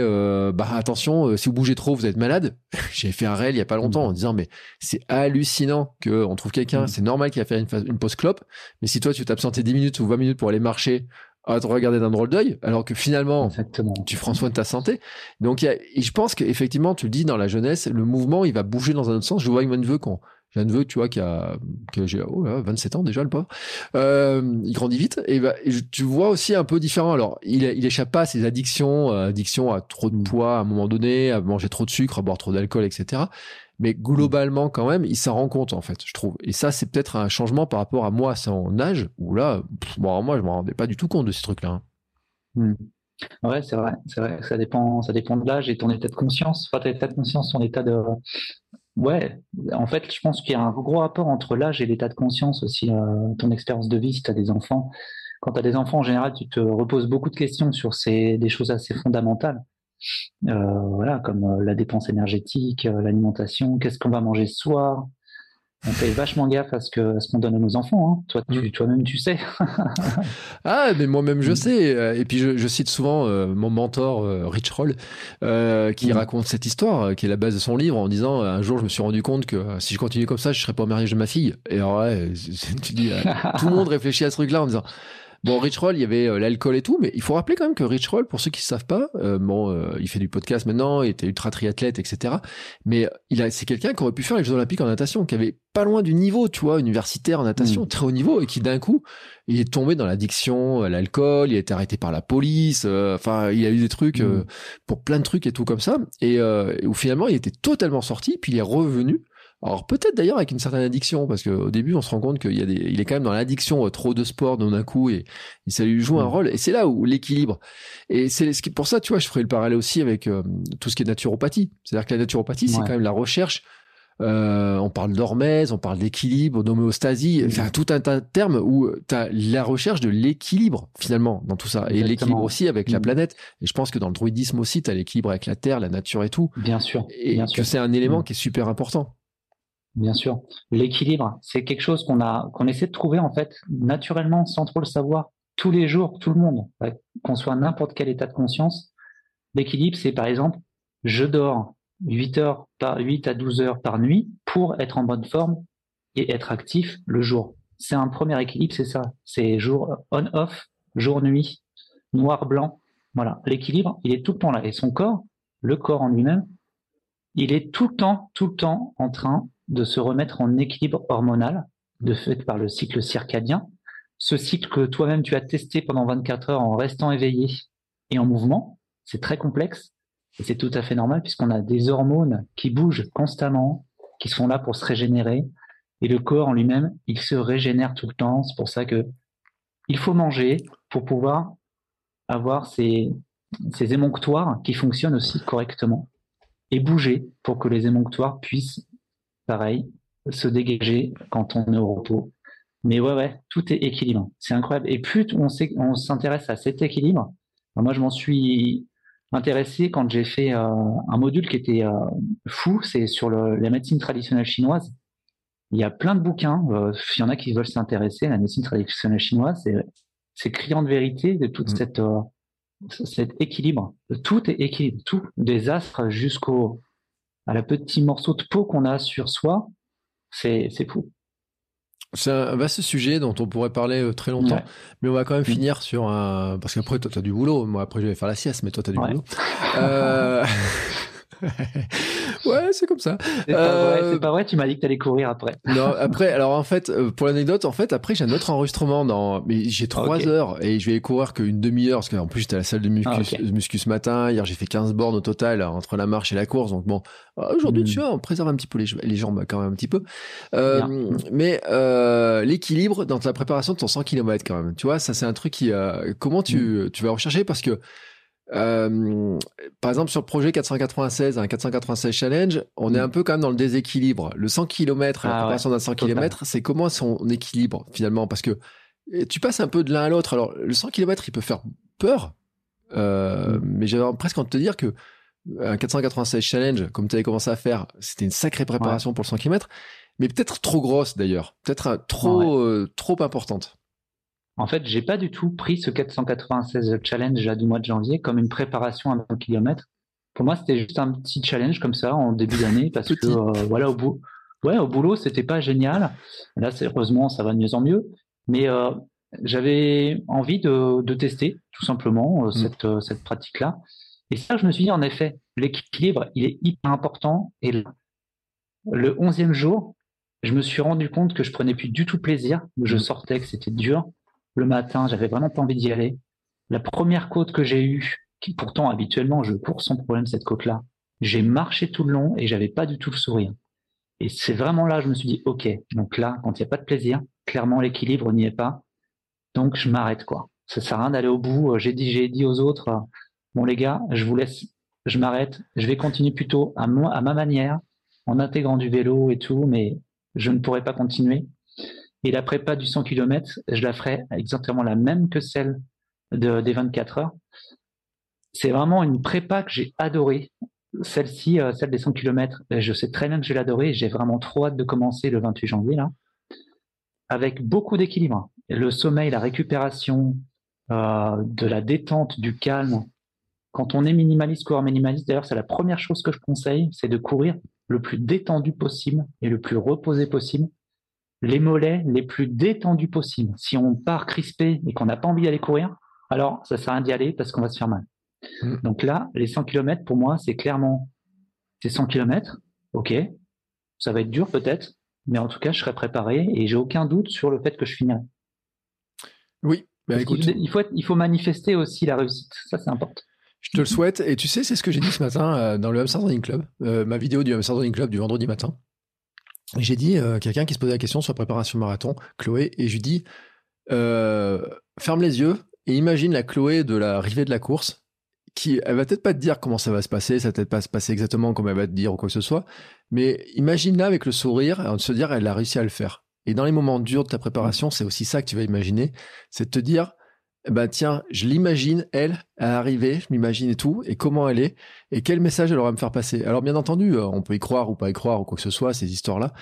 bah attention, si vous bougez trop, vous êtes malade. *laughs* J'ai fait un réel il y a pas longtemps en disant mais c'est hallucinant que on trouve quelqu'un, c'est normal qu'il va faire une, une pause clope, mais si toi tu t'absentais 10 minutes ou 20 minutes pour aller marcher, à te regarder d'un drôle d'œil, alors que finalement Exactement. tu prends soin de ta santé. Donc, y a, et je pense qu'effectivement, tu le dis dans la jeunesse, le mouvement, il va bouger dans un autre sens. Je vois avec mon neveu qu'on, J'ai un neveu, tu vois, qui a, qui a 27 ans déjà, le pauvre. Euh, il grandit vite. Et, bah, tu vois aussi un peu différent. Alors, il, il échappe pas à ses addictions, euh, addiction à trop de mm. poids à un moment donné, à manger trop de sucre, à boire trop d'alcool, etc. Mais globalement, quand même, il s'en rend compte, en fait, je trouve. Et ça, c'est peut-être un changement par rapport à moi, à son âge, où là, bon, moi, je me rendais pas du tout compte de ces trucs-là. Hein. Mm. Ouais, c'est vrai, c'est vrai. Ça dépend, ça dépend de l'âge et ton état de conscience. Enfin, ton état de conscience, ton état de, Ouais, en fait, je pense qu'il y a un gros rapport entre l'âge et l'état de conscience aussi, euh, ton expérience de vie si tu as des enfants. Quand tu as des enfants, en général, tu te reposes beaucoup de questions sur ces, des choses assez fondamentales. Euh, voilà, comme euh, la dépense énergétique, l'alimentation, qu'est-ce qu'on va manger ce soir, on fait vachement gaffe à ce que ce qu'on donne à nos enfants. Hein. Toi, tu, mm. toi-même, tu sais. *laughs* ah, mais moi-même, je mm. sais. Et puis, je, cite souvent euh, mon mentor euh, Rich Roll, euh, qui mm. raconte cette histoire, qui est la base de son livre, en disant un jour, je me suis rendu compte que si je continuais comme ça, je serais pas au mariage de ma fille. Et alors, ouais, *laughs* tu dis, tout le monde *laughs* réfléchit à ce truc-là en disant Bon, Rich Roll, il y avait euh, l'alcool et tout, mais il faut rappeler quand même que Rich Roll, pour ceux qui ne savent pas, euh, bon, euh, il fait du podcast maintenant, il était ultra triathlète, etc. Mais il a, c'est quelqu'un qui aurait pu faire les Jeux Olympiques en natation, qui avait pas loin du niveau, tu vois, universitaire en natation, mm. très haut niveau, et qui d'un coup, il est tombé dans l'addiction à l'alcool, il a été arrêté par la police, enfin, il a eu des trucs mm. pour plein de trucs et tout comme ça, et où finalement, il était totalement sorti, puis il est revenu alors peut-être d'ailleurs avec une certaine addiction, parce qu'au début on se rend compte qu'il y a des, il est quand même dans l'addiction euh, trop de sport d'un coup et, ça lui joue un mm. rôle. Et c'est là où l'équilibre. Et c'est pour ça, tu vois, je ferai le parallèle aussi avec euh, tout ce qui est naturopathie. C'est-à-dire que la naturopathie, c'est quand même la recherche. Euh, on parle d'hormèse, on parle d'équilibre, d'homéostasie, mm. enfin tout un tas de termes où tu as la recherche de l'équilibre finalement dans tout ça. Et l'équilibre aussi avec la mm. planète. Et je pense que dans le druidisme aussi, tu as l'équilibre avec la Terre, la nature et tout. Bien sûr. Et que c'est un élément qui est super important. Bien sûr. L'équilibre, c'est quelque chose qu'on a, qu'on essaie de trouver en fait naturellement, sans trop le savoir, tous les jours, tout le monde, qu'on soit n'importe quel état de conscience. L'équilibre, c'est par exemple, je dors 8 heures par 8 à 12 heures par nuit pour être en bonne forme et être actif le jour. C'est un premier équilibre, c'est ça. C'est jour on-off, jour-nuit, noir-blanc. Voilà. L'équilibre, il est tout le temps là. Et son corps, le corps en lui-même, il est tout le temps, tout le temps en train de se remettre en équilibre hormonal, de fait par le cycle circadien. Ce cycle que toi-même tu as testé pendant 24 heures en restant éveillé et en mouvement, c'est très complexe et c'est tout à fait normal puisqu'on a des hormones qui bougent constamment, qui sont là pour se régénérer et le corps en lui-même, il se régénère tout le temps. C'est pour ça que il faut manger pour pouvoir avoir ces, ces émonctoires qui fonctionnent aussi correctement et bouger pour que les émonctoires puissent pareil, se dégager quand on est au repos. Mais ouais, ouais, tout est équilibre. C'est incroyable. Et plus on, s'intéresse à cet équilibre, moi je m'en suis intéressé quand j'ai fait euh, un module qui était euh, fou, c'est sur la médecine traditionnelle chinoise. Il y a plein de bouquins, euh, il y en a qui veulent s'intéresser à la médecine traditionnelle chinoise, c'est criant de vérité de toute mmh. cette cet équilibre. Tout est équilibre, tout, des astres jusqu'au à la petit morceau de peau qu'on a sur soi, c'est fou. C'est un vaste sujet dont on pourrait parler euh, très longtemps, mais on va quand même mm. finir sur un. Parce qu'après, toi, tu as du boulot. Moi, après, je vais faire la sieste, mais toi, tu as du boulot. Euh... *laughs* *laughs* ouais, c'est comme ça. C'est pas, euh, pas, vrai, tu m'as dit que tu allais courir après. *laughs* non, après, alors en fait, euh, pour l'anecdote, en fait, après, j'ai un autre enregistrement dans. Mais j'ai trois heures et je vais courir qu'une demi-heure parce qu'en plus, j'étais à la salle de muscu, ah, muscu ce matin. Hier, j'ai fait 15 bornes au total entre la marche et la course. Donc bon, euh, aujourd'hui, tu hmm. vois, on préserve un petit peu les, les jambes quand même un petit peu. Euh, mais euh, l'équilibre dans la préparation de ton 100 km quand même. Tu vois, ça, c'est un truc qui. comment tu, hmm. tu vas rechercher? Parce que euh, par exemple, sur le projet 496, un 496 challenge, on est mm. un peu quand même dans le déséquilibre. Le 100 km, la ah préparation d'un 100 km, c'est comment son équilibre finalement? Parce que tu passes un peu de l'un à l'autre. Alors, le 100 km, il peut faire peur, euh, mm. mais j'avais presque envie de te dire que un 496 challenge, comme tu avais commencé à faire, c'était une sacrée préparation pour le 100 km, mais peut-être trop grosse d'ailleurs, peut-être trop, euh, trop importante. En fait, j'ai pas du tout pris ce 496 challenge là, du mois de janvier comme une préparation à un kilomètre. Pour moi, c'était juste un petit challenge comme ça en début d'année *laughs* parce que euh, voilà au bout, ouais, au boulot, c'était pas génial. Là, heureusement, ça va de mieux en mieux. Mais euh, j'avais envie de, de, tester tout simplement euh, mm. cette, cette pratique-là. Et ça, je me suis dit en effet, l'équilibre, il est hyper important. Et le onzième jour, je me suis rendu compte que je prenais plus du tout plaisir. Je mmh. sortais, que c'était dur. Le matin, j'avais vraiment pas envie d'y aller. La première côte que j'ai eue, qui pourtant habituellement je cours sans problème cette côte-là, j'ai marché tout le long et j'avais pas du tout le sourire. Et c'est vraiment là, je me suis dit, ok, donc là, quand il n'y a pas de plaisir, clairement l'équilibre n'y est pas. Donc je m'arrête quoi. Ça sert à rien d'aller au bout. J'ai dit, j'ai dit aux autres, bon les gars, je vous laisse, je m'arrête. Je vais continuer plutôt à, moi, à ma manière, en intégrant du vélo et tout, mais je ne pourrais pas continuer. Et la prépa du 100 km, je la ferai exactement la même que celle de, des 24 heures. C'est vraiment une prépa que j'ai adorée. Celle-ci, euh, celle des 100 km, je sais très bien que je vais l'adorer. J'ai vraiment trop hâte de commencer le 28 janvier, là, avec beaucoup d'équilibre. Le sommeil, la récupération, euh, de la détente, du calme. Quand on est minimaliste, coureur minimaliste, d'ailleurs, c'est la première chose que je conseille, c'est de courir le plus détendu possible et le plus reposé possible. Les mollets les plus détendus possible. Si on part crispé et qu'on n'a pas envie d'aller courir, alors ça sert à rien d'y aller parce qu'on va se faire mal. Mm. Donc là, les 100 km, pour moi, c'est clairement, c'est 100 km, ok, ça va être dur peut-être, mais en tout cas, je serai préparé et j'ai aucun doute sur le fait que je finirai. Oui, bah, écoute. Il, faut il faut manifester aussi la réussite, ça c'est important. Je te le souhaite. Et tu sais, c'est ce que j'ai dit ce matin euh, dans le Hamster Running Club, euh, ma vidéo du Hamster Running Club du vendredi matin. J'ai dit euh, quelqu'un qui se posait la question sur la préparation marathon, Chloé, et je lui dis ferme les yeux et imagine la Chloé de la rivée de la course. Qui, elle va peut-être pas te dire comment ça va se passer, ça va peut-être pas se passer exactement comme elle va te dire ou quoi que ce soit, mais imagine-la avec le sourire de se dire elle a réussi à le faire. Et dans les moments durs de ta préparation, c'est aussi ça que tu vas imaginer, c'est de te dire bah tiens, je l'imagine, elle, à arriver, je m'imagine et tout, et comment elle est, et quel message elle aura à me faire passer. Alors bien entendu, euh, on peut y croire ou pas y croire ou quoi que ce soit, ces histoires-là.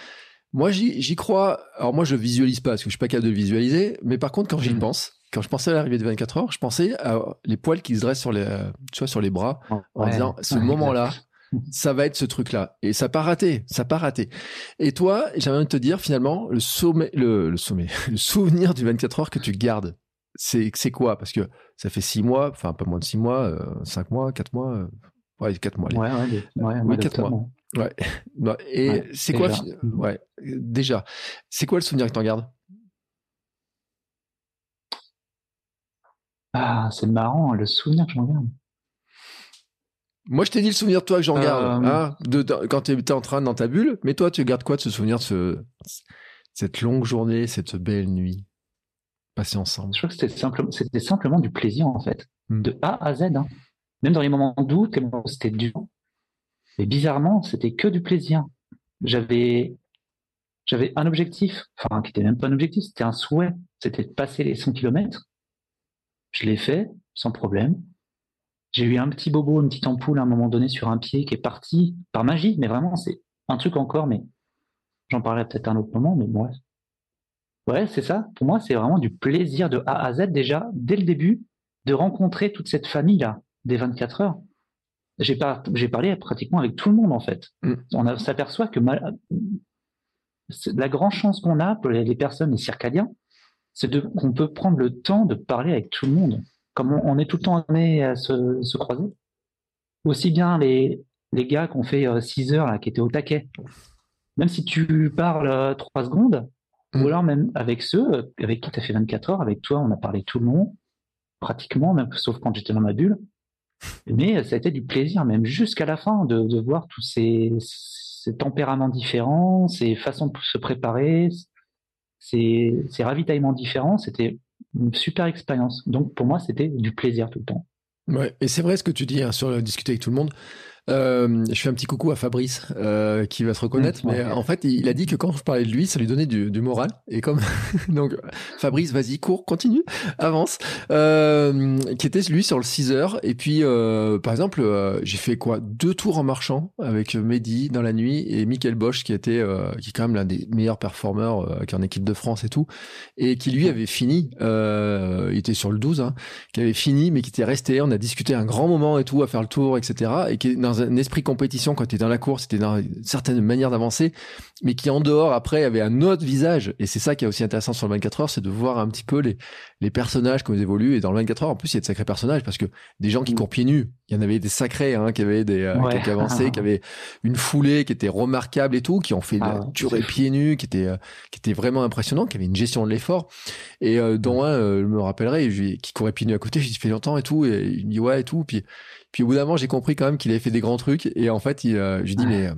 Moi, j'y crois. Alors moi, je visualise pas parce que je suis pas capable de le visualiser, mais par contre, quand j'y mmh. pense, quand je pensais à l'arrivée de 24 heures, je pensais à les poils qui se dressent sur les, euh, tu vois, sur les bras, en disant, ce moment-là, *laughs* ça va être ce truc-là. Et ça n'a pas raté, ça n'a pas raté. Et toi, j'aimerais te dire, finalement, le sommet, le, le sommet, *laughs* le souvenir du 24 heures que tu gardes c'est quoi? Parce que ça fait six mois, enfin pas moins de six mois, euh, cinq mois, quatre mois, euh, ouais quatre mois. Ouais, ouais, ouais, quatre mois. Ouais. *laughs* Et c'est quoi Ouais, déjà. C'est quoi le souvenir que t'en gardes? Ah, c'est marrant, le souvenir que j'en garde. Moi, je t'ai dit le souvenir de toi que j'en garde, euh, hein, de, quand tu étais en train dans ta bulle. Mais toi, tu gardes quoi de ce souvenir de ce, cette longue journée, cette belle nuit? Je crois que c'était simplement du plaisir, en fait, de A à Z. Hein. Même dans les moments doux, c'était dur. Bizarrement, c'était que du plaisir. J'avais, j'avais un objectif, enfin, qui n'était même pas un objectif, c'était un souhait. C'était de passer les 100 km. Je l'ai fait, sans problème. J'ai eu un petit bobo, une petite ampoule à un moment donné sur un pied qui est parti par magie, mais vraiment, c'est un truc encore, mais j'en parlerai peut-être un autre moment, mais bref. Ouais, c'est ça. Pour moi, c'est vraiment du plaisir de A à Z déjà, dès le début, de rencontrer toute cette famille-là des 24 heures. J'ai parlé pratiquement avec tout le monde en fait. Mm. On s'aperçoit que la grande chance qu'on a pour les personnes, les circadiens, c'est qu'on peut prendre le temps de parler avec tout le monde. Comme on, est tout le temps amené à se, se, croiser. Aussi bien les, les gars qui ont fait 6 euh, heures, là, qui étaient au taquet. Même si tu parles 3 euh, ou mm. alors même avec ceux euh, avec qui tu as fait 24 heures, avec toi, on a parlé tout le long, pratiquement, même sauf quand j'étais dans ma bulle. Mais ça a été du plaisir, même jusqu'à la fin, de, de voir tous ces, ces, tempéraments différents, ces façons de se préparer, ces, ces ravitaillements différents. C'était une super expérience. Donc pour moi, c'était du plaisir tout le temps. Ouais, et c'est vrai ce que tu dis hein, sur discuter avec tout le monde. Euh, je fais un petit coucou à Fabrice euh, qui va se reconnaître, mmh, mais en fait, il a dit que quand je parlais de lui, ça lui donnait du, du moral. Et comme *laughs* donc, Fabrice, vas-y, cours, continue, avance. Euh, qui était lui sur le 6 heures. Et puis, euh, par exemple, euh, j'ai fait quoi? Deux tours en marchant avec Mehdi dans la nuit et Michael Bosch qui était qui est quand même l'un des meilleurs performeurs qui est en équipe de France et tout, et qui lui avait fini. il était sur le 12, hein, qui avait fini, mais qui était resté. On a discuté un grand moment et tout à faire le tour, etc. Et qui est dans dans un esprit compétition quand tu es dans la course, tu dans une certaine manière d'avancer, mais qui en dehors après avait un autre visage. Et c'est ça qui est aussi intéressant sur le 24 heures, c'est de voir un petit peu les, les personnages comme ils évoluent. Et dans le 24 heures, en plus, il y a de sacrés personnages parce que des gens qui mm. courent pieds nus, il y en avait des sacrés hein, qui avaient des euh, qui, qui avaient une foulée qui était remarquable et tout, qui ont fait ah, durer pieds nus, qui était euh, qui était vraiment impressionnant, qui avait une gestion de l'effort. Et euh, dont un, euh, je me rappellerai, qui courait pieds nus à côté, j'ai dit fait longtemps et tout, et il me dit ouais et tout. Puis puis au bout d'un moment, j'ai compris quand même qu'il avait fait des grands trucs. Et en fait, il, euh, je dis mais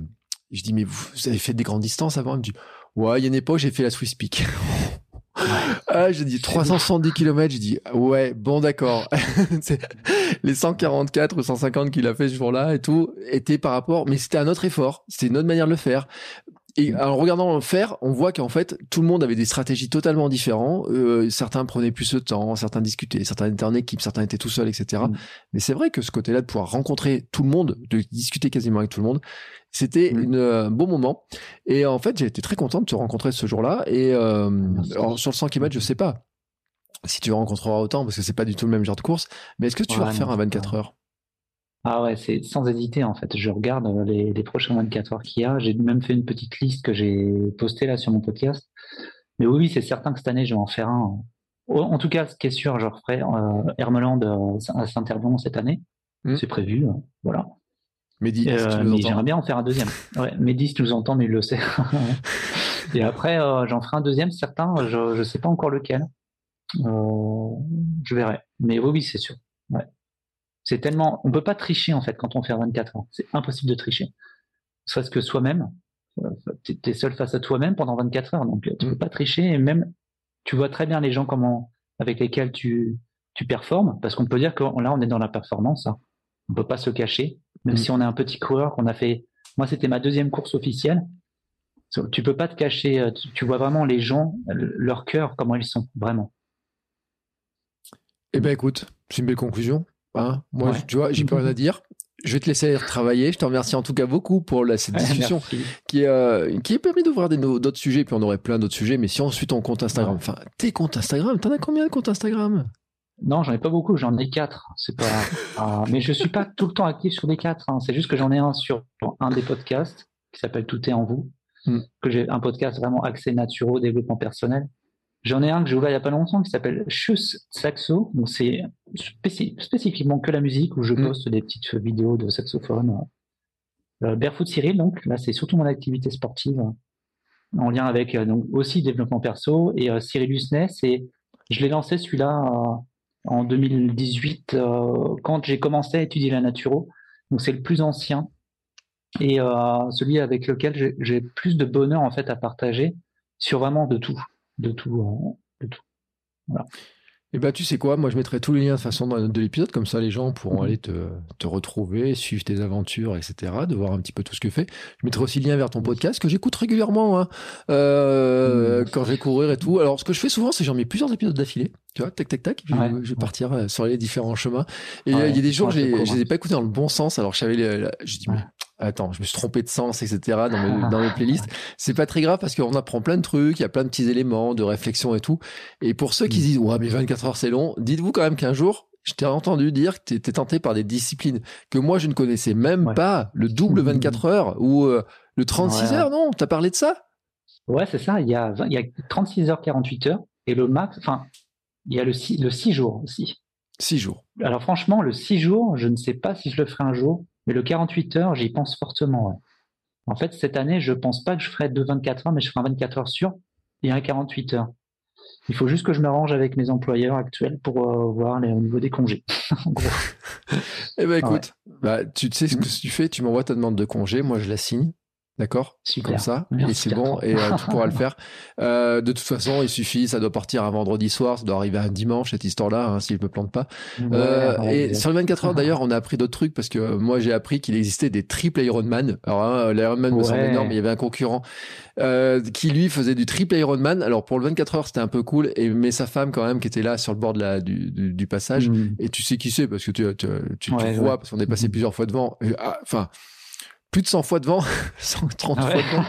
je dis mais vous, avez fait des grandes distances avant? Il me dit ouais, il y a une époque j'ai fait la Swiss Peak. *laughs* Ah, j'ai dit 370 km, j'ai dit ouais, bon d'accord. *laughs* les 144 ou 150 qu'il a fait ce jour-là et tout étaient par rapport, mais c'était un autre effort, c'était une autre manière de le faire. Et en regardant le faire, on voit qu'en fait, tout le monde avait des stratégies totalement différentes. Euh, certains prenaient plus de temps, certains discutaient, certains étaient en équipe, certains étaient tout seuls, etc. Mm. Mais c'est vrai que ce côté-là de pouvoir rencontrer tout le monde, de discuter quasiment avec tout le monde, c'était mm. un bon moment. Et en fait, j'ai été très content de te rencontrer ce jour-là. Et euh, sur le 100 km, je sais pas si tu rencontreras autant, parce que c'est pas du tout le même genre de course. Mais est-ce que tu vas refaire un 24 heures? Ah ouais, c'est sans hésiter en fait. Je regarde euh, les, les prochains 24 heures qu'il y a. J'ai même fait une petite liste que j'ai postée là sur mon podcast. Mais oui, c'est certain que cette année, je vais en faire un. En tout cas, ce qui est sûr, je referai euh, Hermeland euh, à Saint-Herblain cette année. Hmm. C'est prévu, euh, voilà. Mehdi, euh, j'aimerais bien en faire un deuxième. *laughs* Ouais, Mehdi, si tu nous entends, mais il le sait. *laughs* Et après, j'en ferai un deuxième, certain. Je ne sais pas encore lequel. je verrai. Mais oui, oui, c'est sûr. Ouais. C'est tellement, on peut pas tricher en fait quand on fait 24 ans. C'est impossible de tricher. Parce que soi-même, euh, tu es seul face à toi-même pendant 24 heures, donc tu mm. peux pas tricher. Et même, tu vois très bien les gens comment, avec lesquels tu, tu performes, parce qu'on peut dire que là, on est dans la performance. Hein. On peut pas se cacher, même mm. si on est un petit coureur, qu'on a fait. Moi, c'était ma deuxième course officielle. Tu peux pas te cacher. Euh, tu, vois vraiment les gens, leur cœur, comment ils sont, vraiment. Eh ben, écoute, c'est une belle conclusion. Hein, moi, tu vois, j'ai plus rien à dire. Je vais te laisser travailler. Je te remercie en tout cas beaucoup pour cette discussion qui, euh, qui est permis d'ouvrir d'autres sujets. Puis on aurait plein d'autres sujets. Mais si on suit ton compte Instagram, enfin, tes comptes Instagram, t'en as combien de comptes Instagram? Non, j'en ai pas beaucoup. J'en ai quatre. C'est pas. Ah, *laughs* mais je suis pas tout le temps actif sur les quatre. Hein. C'est juste que j'en ai un sur un des podcasts qui s'appelle Tout est en vous. Hmm. Que j'ai un podcast vraiment axé naturel, développement personnel. J'en ai un que j'ai ouvert il n'y a pas longtemps qui s'appelle Chus Saxo. Donc c'est spécifiquement que la musique où je mm. poste des petites vidéos de saxophone. Euh, Barefoot Cyril, donc là c'est surtout mon activité sportive en lien avec euh, donc aussi développement perso et euh, Cyrilus Ness et je l'ai lancé celui-là euh, en 2018 quand j'ai commencé à étudier la naturo. Donc c'est le plus ancien et celui avec lequel j'ai plus de bonheur en fait à partager sur vraiment de tout de tout. Euh, de tout. Voilà. Et eh ben, tu sais quoi, moi je mettrai tous les liens de façon dans de l'épisode, comme ça les gens pourront mhm. aller te, te, retrouver, suivre tes aventures, etc., de voir un petit peu tout ce que fais. Je mettrai aussi le lien vers ton podcast que j'écoute régulièrement hein, euh, quand je vais courir et tout. Alors ce que je fais souvent, c'est j'en mets plusieurs épisodes d'affilée, tu vois, tac tac tac, je, vais partir euh, sur les différents chemins. Et il y a des jours, je les ai pas écoutés dans le bon sens, alors je savais, je dis mais attends, je me suis trompé de sens, etc. dans mes, *laughs* dans mes playlists. C'est pas très grave parce qu'on apprend plein de trucs, il y a plein de petits éléments de réflexion et tout. Et pour ceux qui mm. disent, ouais, mais 24 heures c'est long, dites-vous quand même qu'un jour, je t'ai entendu dire que tu étais tenté par des disciplines que moi je ne connaissais même pas, le double 24 heures ou euh, le 36 heures, non? T'as parlé de ça? Ouais, c'est ça. Il y, a il y a 36 heures, 48 heures et le max, enfin, il y a le 6, le 6 jours aussi. 6 jours. Alors franchement, le 6 jours, je ne sais pas si je le ferai un jour. Mais le 48 heures, j'y pense fortement. En fait, cette année, je pense pas que je ferai deux 24 heures, mais je ferai un 24 heures sûr et un 48 heures. Il faut juste que je m'arrange avec mes employeurs actuels pour euh, voir les, au niveau des congés. *laughs* eh ben écoute, bah, tu sais ce que tu fais, tu m'envoies ta demande de congé, moi je la signe. D'accord Comme ça, et c'est bon, et euh, tu pourras le *laughs* faire. Euh, de toute façon, il suffit, ça doit partir un vendredi soir, ça doit arriver un dimanche, cette histoire-là, hein, si je me plante pas. euh, et sur les 24 heures, d'ailleurs, on a appris d'autres trucs, parce que moi, j'ai appris qu'il existait des triple Ironman. Alors, hein, l'Ironman me semble énorme, mais il y avait un concurrent euh, qui, lui, faisait du triple Ironman. Alors, pour le 24 heures, c'était un peu cool, et mais sa femme, quand même, qui était là sur le bord de la, du, du, passage, mm. et tu sais qui c'est, parce que tu, tu, tu, vois, parce qu'on est passé mm. plusieurs fois devant. Ah, enfin plus de 100 fois devant, *laughs* 130 fois devant.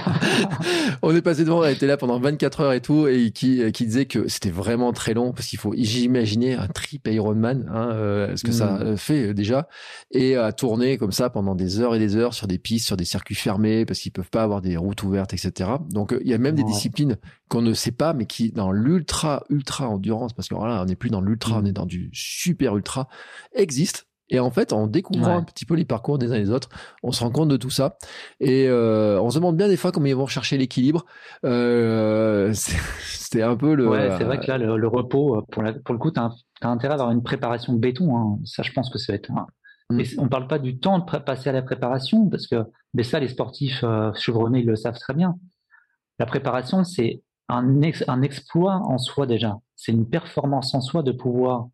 *laughs* on est passé devant, elle était là pendant 24 heures et tout, et qui, qui disait que c'était vraiment très long parce qu'il faut imaginer un trip Ironman, hein, euh, ce que ça mm. fait euh, déjà, et à tourner comme ça pendant des heures et des heures sur des pistes, sur des circuits fermés, parce qu'ils peuvent pas avoir des routes ouvertes, etc. Donc il y a même des disciplines qu'on ne sait pas, mais qui dans l'ultra ultra endurance, parce que voilà, on n'est plus dans l'ultra, on est dans du super ultra, existent et en fait, en découvrant un petit peu les parcours des uns et des autres, on se rend compte de tout ça. Et euh, on se demande bien des fois comment ils vont chercher l'équilibre. Euh, *laughs* C'était un peu le. Ouais, c'est vrai que là, le, repos, euh, pour, pour le coup, tu as, intérêt à avoir une préparation béton. Hein. Ça, je pense que ça va être. Mm. on parle pas du temps de passer à la préparation, parce que mais ça, les sportifs euh, chevronnés ils le savent très bien. La préparation, c'est un, un exploit en soi déjà. C'est une performance en soi de pouvoir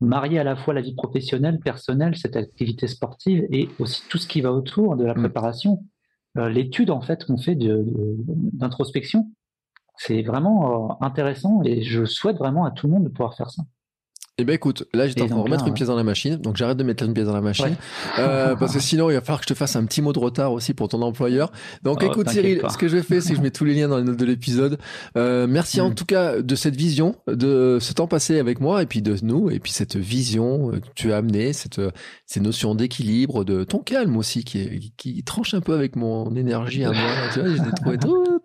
marier à la fois la vie professionnelle, personnelle, cette activité sportive et aussi tout ce qui va autour de la mm. préparation. Euh, l'étude en fait qu'on fait d'introspection, c'est vraiment euh, intéressant et je souhaite vraiment à tout le monde de pouvoir faire ça. Eh ben écoute, là j'étais en train de remettre une pièce dans la machine, donc j'arrête de mettre une pièce dans la machine, euh, parce que sinon il va falloir que je te fasse un petit mot de retard aussi pour ton employeur. Donc oh, écoute Cyril, ce que je fais, c'est que je mets tous les liens dans les notes de l'épisode. Euh, merci en mm. tout cas de cette vision, de ce temps passé avec moi, et puis de nous, et puis cette vision que tu as amenée, cette ces notions d'équilibre, de ton calme aussi, qui qui tranche un peu avec mon énergie à moi. tu vois, je trouvé trop. *laughs*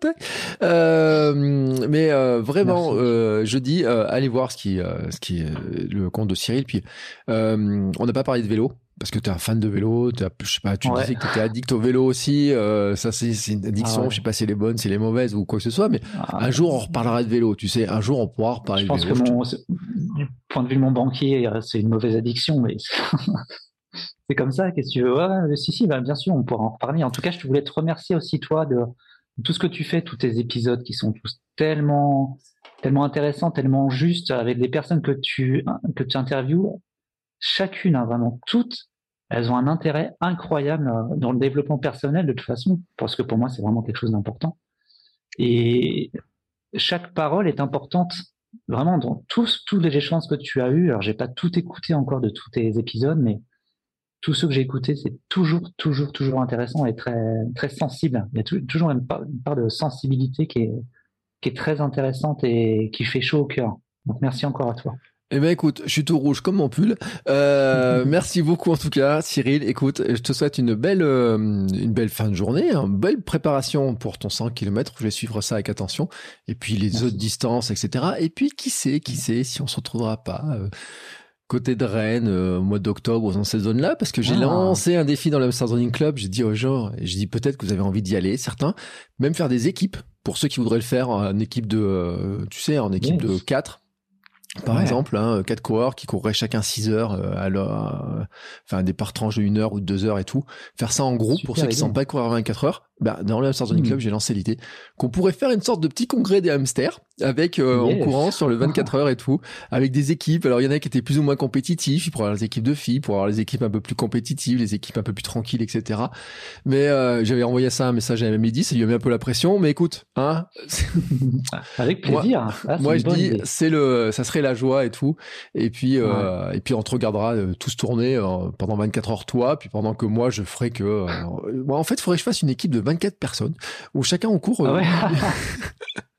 Euh, mais euh, vraiment, euh, je dis, allez voir ce qui, ce qui est le compte de Cyril. Puis, on n'a pas parlé de vélo parce que tu es un fan de vélo, as, je sais pas, tu disais que tu étais addict au vélo aussi, ça c'est une addiction, ah je sais pas si elle est bonne, si elle est mauvaise ou quoi que ce soit, mais ah un jour on reparlera de vélo, tu sais, un jour on pourra reparler de vélo. Je pense que du point de vue de mon banquier, c'est une mauvaise addiction, mais *laughs* c'est comme ça, qu'est-ce que tu veux? Ouais, Si, si, bah, bien sûr, on pourra en reparler. En tout cas, je voulais te remercier aussi, toi, de, tout ce que tu fais, tous tes épisodes qui sont tous tellement, tellement intéressants, tellement justes, avec des personnes que tu, que tu interviews, chacune, hein, vraiment toutes, elles ont un intérêt incroyable euh, dans le développement personnel de toute façon, parce que pour moi, c'est vraiment quelque chose d'important. Et chaque parole est importante vraiment dans tous, tous les échanges que tu as eus. Alors, j'ai pas tout écouté encore de tous tes épisodes, mais tous ceux que j'ai écoutés, c'est toujours, toujours, toujours intéressant et très, très sensible. Il y a toujours une part, de sensibilité qui est, qui est très intéressante et qui fait chaud au cœur. Donc merci encore à toi. Eh ben écoute, je suis tout rouge comme mon pull. Euh, *laughs* merci beaucoup en tout cas, Cyril. Écoute, je te souhaite une belle, euh, une belle fin de journée, une hein. belle préparation pour ton 100 km. Je vais suivre ça avec attention. Et puis les autres distances, etc. Et puis qui sait, qui sait si on se retrouvera pas. Euh, côté de Rennes euh, au mois d'octobre dans cette zone-là parce que j'ai ah. lancé un défi dans l'Amsterdam Running Club. J'ai dit aux gens, et je dis peut-être que vous avez envie d'y aller, certains, même faire des équipes pour ceux qui voudraient le faire en équipe de, euh, tu sais, en équipe de 4 par exemple, hein, quatre coureurs qui courraient chacun 6 heures euh, à leur, enfin des par tranches de 1 heure ou de 2 heures et tout. Faire ça en groupe pour ceux qui ne sont pas courir 24 heures. Bah, dans le Hamster Club, hmm. j'ai lancé l'idée qu'on pourrait faire une sorte de petit congrès des hamsters avec euh, en courant sur le 24 *laughs* heures et tout, avec des équipes. Alors il y en a qui étaient plus ou moins compétitifs, il pourrait avoir les équipes de filles, pour avoir les équipes un peu plus compétitives, les équipes un peu plus tranquilles, etc. Mais euh, j'avais envoyé ça un message à midi, ça lui a mis un peu la pression. Mais écoute, hein, *laughs* avec plaisir. Moi, ah, je dis, c'est le, ça serait la joie et tout. Et puis euh, et puis on te regardera tous tourner pendant 24 heures toi, puis pendant que moi je ferai que, moi en fait, il faudrait que je fasse une équipe de 24 personnes où chacun en. Ah ouais. *laughs*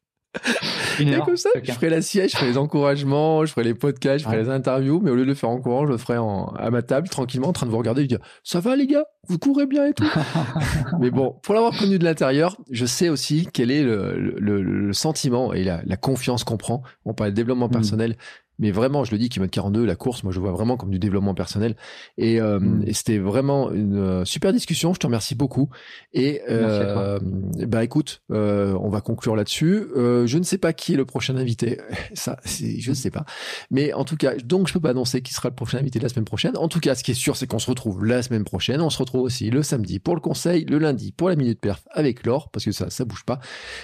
Et comme ça, je ferai la siège, je ferai les encouragements, je ferai les podcasts, je ferai les interviews, mais au lieu de le faire en courant, je le ferai en, à ma table, tranquillement, en train de vous regarder et dire Ça va les gars? Vous courez bien et tout? *laughs* Mais bon, pour l'avoir connu de l'intérieur, je sais aussi quel est le, le, le, sentiment et la, la confiance qu'on prend. On parle de développement mm. personnel. Mais vraiment, je le dis, kilomètre 42, la course, moi je vois vraiment comme du développement personnel. Et, euh, mm. et c'était vraiment une euh, super discussion. Je te remercie beaucoup. Et euh, bah écoute, euh, on va conclure là-dessus. Je ne sais pas qui est le prochain invité. *laughs* Ça, je ne sais pas. Mais en tout cas, donc je peux pas annoncer qui sera le prochain invité de la semaine prochaine. En tout cas, ce qui est sûr, c'est qu'on se retrouve la semaine prochaine. On se retrouve aussi le samedi pour le conseil, le lundi pour la minute perf avec Laure, parce que ça, ça bouge pas.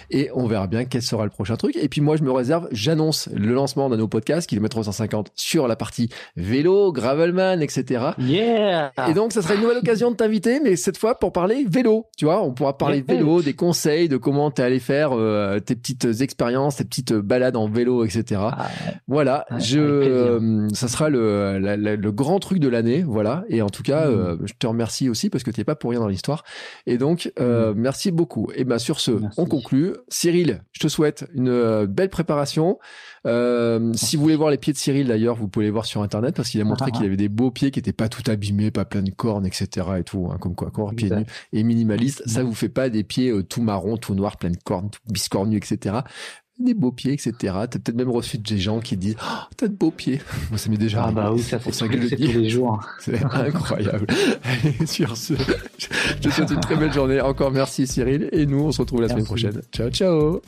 Et on verra bien quel sera le prochain truc. Et puis moi, je me réserve, j'annonce le lancement d'un nouveau podcast qui km 150 sur la partie vélo, gravelman, etc. Yeah Et donc, ça serait une nouvelle occasion de t'inviter, mais cette fois pour parler vélo. Tu vois, on pourra parler vélo, des conseils, de comment t'es allé faire euh, tes petites expériences, tes petites balades en vélo, etc. Ah, Voilà, je, euh, ça sera le, la- la- le grand truc de l'année, voilà. Et en tout cas, Mm. euh, je te remercie aussi parce que t'es pas pour rien dans l'histoire. Et donc, euh, merci beaucoup. Et ben sur ce, Merci. on conclut. Cyril, je te souhaite une belle préparation. Euh, si vous voulez voir les pieds de Cyril, d'ailleurs, vous pouvez les voir sur Internet parce qu'il a montré Ah, ah. qu'il avait des beaux pieds qui étaient pas tout abîmés, pas plein de cornes, etc. Et tout, hein, comme quoi, corps pieds nus et minimaliste. Ça Mm. vous fait pas des pieds euh, tout marron, tout noir, plein de cornes, tout biscornus, etc des beaux pieds, etc. T'as peut-être même reçu des gens qui disent oh, t'as de beaux pieds. *laughs* Moi, ça m'est déjà Ah bah oui, ça que je dis. tous les jours. *laughs* C'est incroyable. *laughs* Sur ce, je te souhaite une très belle journée. Encore merci Cyril. Et nous, on se retrouve la semaine prochaine. Ciao, ciao.